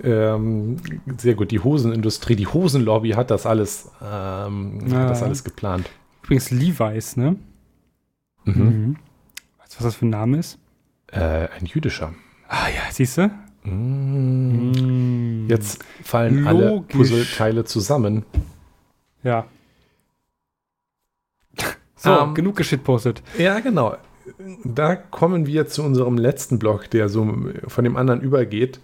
S1: Ähm, sehr gut, die Hosenindustrie, die Hosenlobby hat das alles, ähm, ja. hat das alles geplant.
S2: Übrigens Levi's, ne? Mhm. mhm. Weißt du, was das für ein Name ist?
S1: Äh, ein jüdischer.
S2: Ah ja, siehst du?
S1: Mm. Jetzt fallen Logisch. alle Puzzleteile zusammen.
S2: Ja. So, um, ähm, genug geschitpostet.
S1: Ja, genau. Da kommen wir zu unserem letzten Block, der so von dem anderen übergeht.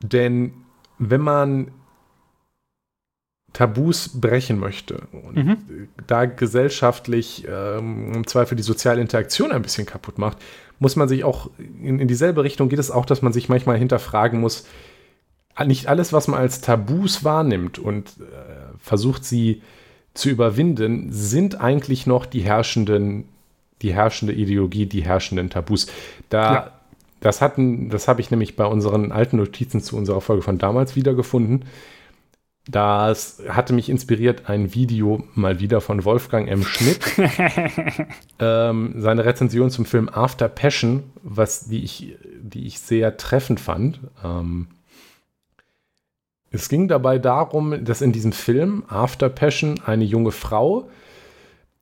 S1: Denn wenn man Tabus brechen möchte und mhm. da gesellschaftlich ähm, im Zweifel die soziale Interaktion ein bisschen kaputt macht, muss man sich auch in, in dieselbe Richtung geht es auch, dass man sich manchmal hinterfragen muss, nicht alles, was man als Tabus wahrnimmt und äh, versucht sie zu überwinden, sind eigentlich noch die herrschenden, die herrschende Ideologie, die herrschenden Tabus. Da ja. Das hatten, das habe ich nämlich bei unseren alten Notizen zu unserer Folge von damals wiedergefunden. Das hatte mich inspiriert, ein Video mal wieder von Wolfgang M. Schmidt. ähm, seine Rezension zum Film After Passion, was die ich, die ich sehr treffend fand. Ähm, es ging dabei darum, dass in diesem Film After Passion eine junge Frau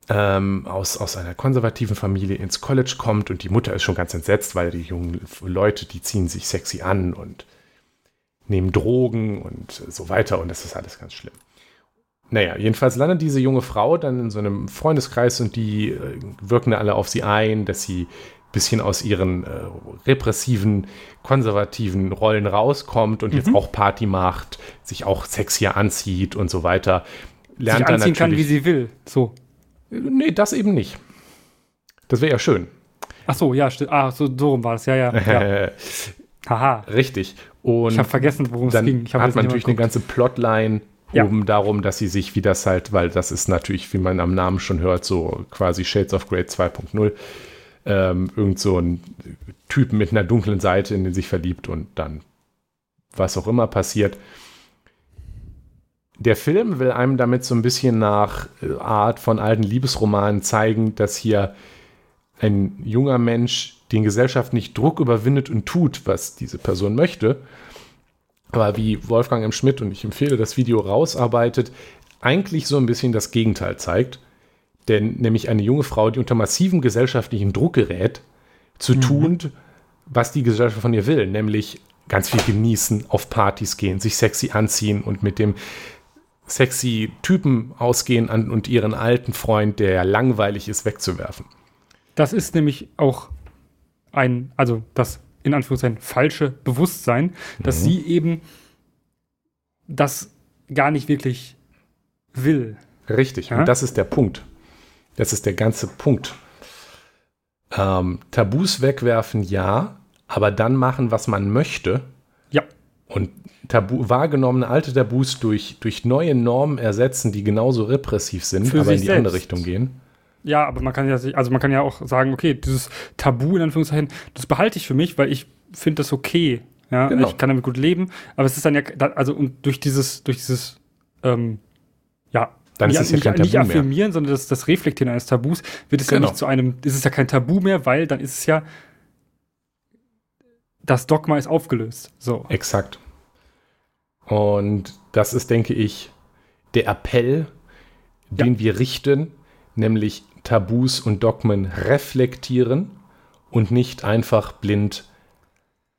S1: ähm, aus, aus einer konservativen Familie ins College kommt und die Mutter ist schon ganz entsetzt, weil die jungen Leute, die ziehen sich sexy an und nehmen Drogen und so weiter und das ist alles ganz schlimm. Naja, jedenfalls landet diese junge Frau dann in so einem Freundeskreis und die äh, wirken alle auf sie ein, dass sie bisschen aus ihren äh, repressiven, konservativen Rollen rauskommt und mhm. jetzt auch Party macht, sich auch sexier anzieht und so weiter.
S2: Lernt sich anziehen kann, wie sie will. So.
S1: Nee, das eben nicht. Das wäre ja schön.
S2: Ach so, ja, stimmt. Ah, so, so rum war es. Ja, ja. ja.
S1: Haha. Richtig. Und
S2: ich habe vergessen, worum es ging.
S1: Ich hat man natürlich eine ganze Plotline ja. oben darum, dass sie sich, wie das halt, weil das ist natürlich, wie man am Namen schon hört, so quasi Shades of Grey 2.0 ähm, irgend so ein Typen mit einer dunklen Seite, in den sich verliebt und dann was auch immer passiert. Der Film will einem damit so ein bisschen nach äh, Art von alten Liebesromanen zeigen, dass hier ein junger Mensch den Gesellschaft nicht Druck überwindet und tut, was diese Person möchte, aber wie Wolfgang M. Schmidt, und ich empfehle das Video, rausarbeitet, eigentlich so ein bisschen das Gegenteil zeigt. Denn nämlich eine junge Frau, die unter massivem gesellschaftlichen Druck gerät, zu mhm. tun, was die Gesellschaft von ihr will, nämlich ganz viel genießen, auf Partys gehen, sich sexy anziehen und mit dem sexy Typen ausgehen und ihren alten Freund, der ja langweilig ist, wegzuwerfen.
S2: Das ist nämlich auch ein, also das in Anführungszeichen falsche Bewusstsein, dass mhm. sie eben das gar nicht wirklich will.
S1: Richtig, ja? und das ist der Punkt. Das ist der ganze Punkt. Ähm, Tabus wegwerfen, ja, aber dann machen, was man möchte. Und Tabu, wahrgenommene alte Tabus durch, durch neue Normen ersetzen, die genauso repressiv sind, Für aber in die selbst. andere Richtung gehen.
S2: Ja, aber man kann ja, also man kann ja auch sagen, okay, dieses Tabu in Anführungszeichen, das behalte ich für mich, weil ich finde das okay. Ja, genau. ich kann damit gut leben. Aber es ist dann ja, also und durch dieses, durch dieses, ähm, ja,
S1: dann ist es ja kein Tabu
S2: nicht affirmieren, mehr. sondern das, das Reflektieren eines Tabus wird es genau. ja nicht zu einem, ist es ja kein Tabu mehr, weil dann ist es ja, das Dogma ist aufgelöst. So.
S1: Exakt. Und das ist, denke ich, der Appell, den ja. wir richten, nämlich Tabus und Dogmen reflektieren und nicht einfach blind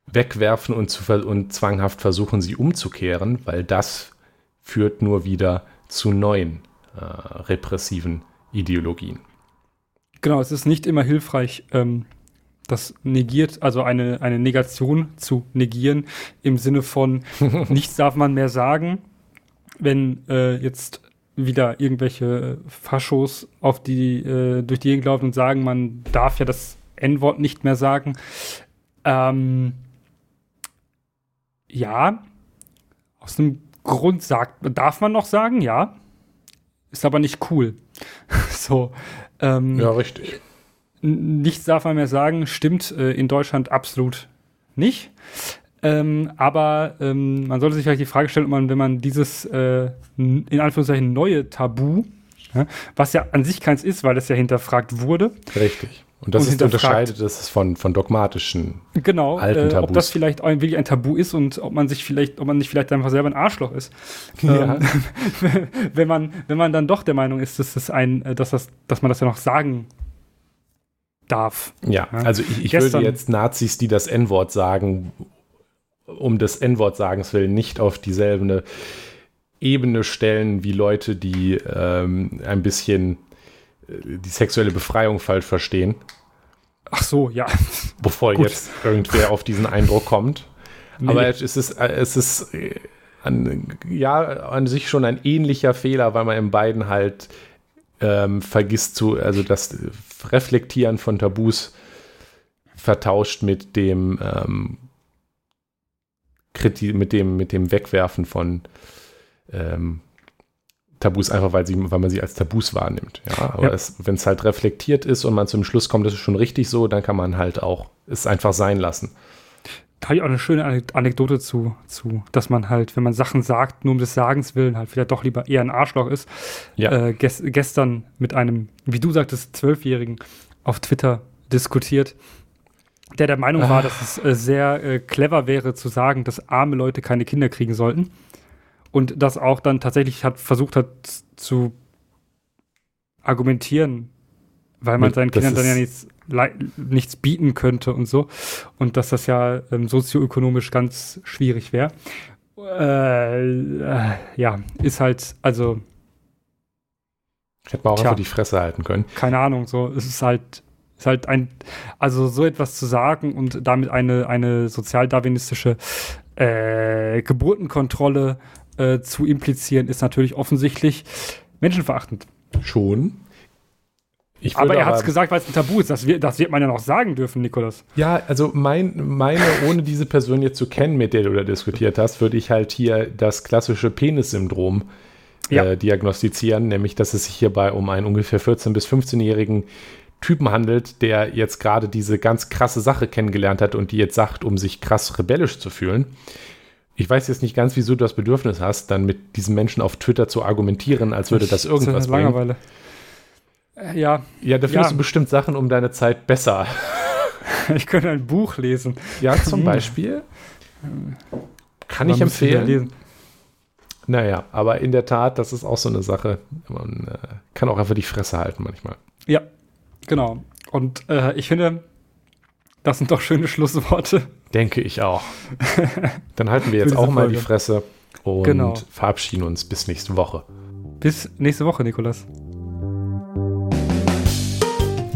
S1: wegwerfen und, zu, und zwanghaft versuchen, sie umzukehren, weil das führt nur wieder zu neuen äh, repressiven Ideologien.
S2: Genau, es ist nicht immer hilfreich, ähm, das negiert, also eine, eine Negation zu negieren, im Sinne von nichts darf man mehr sagen. Wenn äh, jetzt wieder irgendwelche Faschos auf die, äh, durch die Gegend laufen und sagen, man darf ja das N-Wort nicht mehr sagen. Ähm, ja, aus einem Grund sagt, darf man noch sagen, ja. Ist aber nicht cool. so.
S1: Ähm, ja, richtig.
S2: Nichts darf man mehr sagen, stimmt äh, in Deutschland absolut nicht. Ähm, aber ähm, man sollte sich vielleicht die Frage stellen, ob man, wenn man dieses äh, in Anführungszeichen neue Tabu, ja, was ja an sich keins ist, weil es ja hinterfragt wurde.
S1: Richtig. Und das und ist unterscheidet es von, von dogmatischen
S2: genau, alten Tabus. Äh, ob das vielleicht wirklich ein Tabu ist und ob man sich vielleicht, ob man nicht vielleicht einfach selber ein Arschloch ist. Ja. Ähm, wenn man, wenn man dann doch der Meinung ist, dass das ein, äh, dass das, dass man das ja noch sagen darf.
S1: Ja, ja. also ich, ich würde jetzt Nazis, die das N-Wort sagen, um des N-Wort-Sagens willen nicht auf dieselbe Ebene stellen wie Leute, die ähm, ein bisschen äh, die sexuelle Befreiung falsch verstehen.
S2: Ach so, ja.
S1: Bevor Gut. jetzt irgendwer auf diesen Eindruck kommt. Nee. Aber es ist, es ist äh, an, ja an sich schon ein ähnlicher Fehler, weil man in beiden halt ähm, vergisst zu, also das Reflektieren von Tabus vertauscht mit dem ähm, Kriti mit dem, mit dem Wegwerfen von ähm, Tabus, einfach weil, sie, weil man sie als Tabus wahrnimmt. Ja, aber ja. wenn es halt reflektiert ist und man zum Schluss kommt, das ist schon richtig so, dann kann man halt auch es einfach sein lassen.
S2: Da habe ich auch eine schöne Anekdote zu, zu, dass man halt, wenn man Sachen sagt, nur um des Sagens willen, halt vielleicht doch lieber eher ein Arschloch ist. Ja. Äh, ges gestern mit einem, wie du sagtest, Zwölfjährigen auf Twitter diskutiert der der Meinung war, dass es äh, sehr äh, clever wäre zu sagen, dass arme Leute keine Kinder kriegen sollten. Und das auch dann tatsächlich hat versucht hat zu argumentieren, weil man seinen Kindern dann ja nichts, nichts bieten könnte und so. Und dass das ja ähm, sozioökonomisch ganz schwierig wäre. Äh, äh, ja, ist halt, also.
S1: Hätte man auch tja, einfach die Fresse halten können.
S2: Keine Ahnung, so, es ist halt Ist halt ein, also so etwas zu sagen und damit eine, eine sozialdarwinistische äh, Geburtenkontrolle äh, zu implizieren, ist natürlich offensichtlich menschenverachtend.
S1: Schon.
S2: Aber er hat es gesagt, weil es ein Tabu ist. Das wird, das wird man ja noch sagen dürfen, Nikolas.
S1: Ja, also mein, meine, ohne diese Person jetzt zu kennen, mit der du da diskutiert hast, würde ich halt hier das klassische Penis-Syndrom ja. äh, diagnostizieren, nämlich dass es sich hierbei um einen ungefähr 14- bis 15-jährigen Typen handelt, der jetzt gerade diese ganz krasse Sache kennengelernt hat und die jetzt sagt, um sich krass rebellisch zu fühlen. Ich weiß jetzt nicht ganz, wieso du das Bedürfnis hast, dann mit diesen Menschen auf Twitter zu argumentieren, als würde das irgendwas das bringen. Langeweile.
S2: Äh, ja.
S1: Ja, da findest ja. du bestimmt Sachen um deine Zeit besser.
S2: Ich könnte ein Buch lesen.
S1: Ja, zum Beispiel. Kann ich empfehlen. Naja, aber in der Tat, das ist auch so eine Sache. Man äh, kann auch einfach die Fresse halten manchmal.
S2: Ja, genau. Und äh, ich finde, das sind doch schöne Schlussworte.
S1: Denke ich auch. Dann halten wir jetzt auch mal Folge. die Fresse und genau. verabschieden uns bis nächste Woche.
S2: Bis nächste Woche, Nikolas.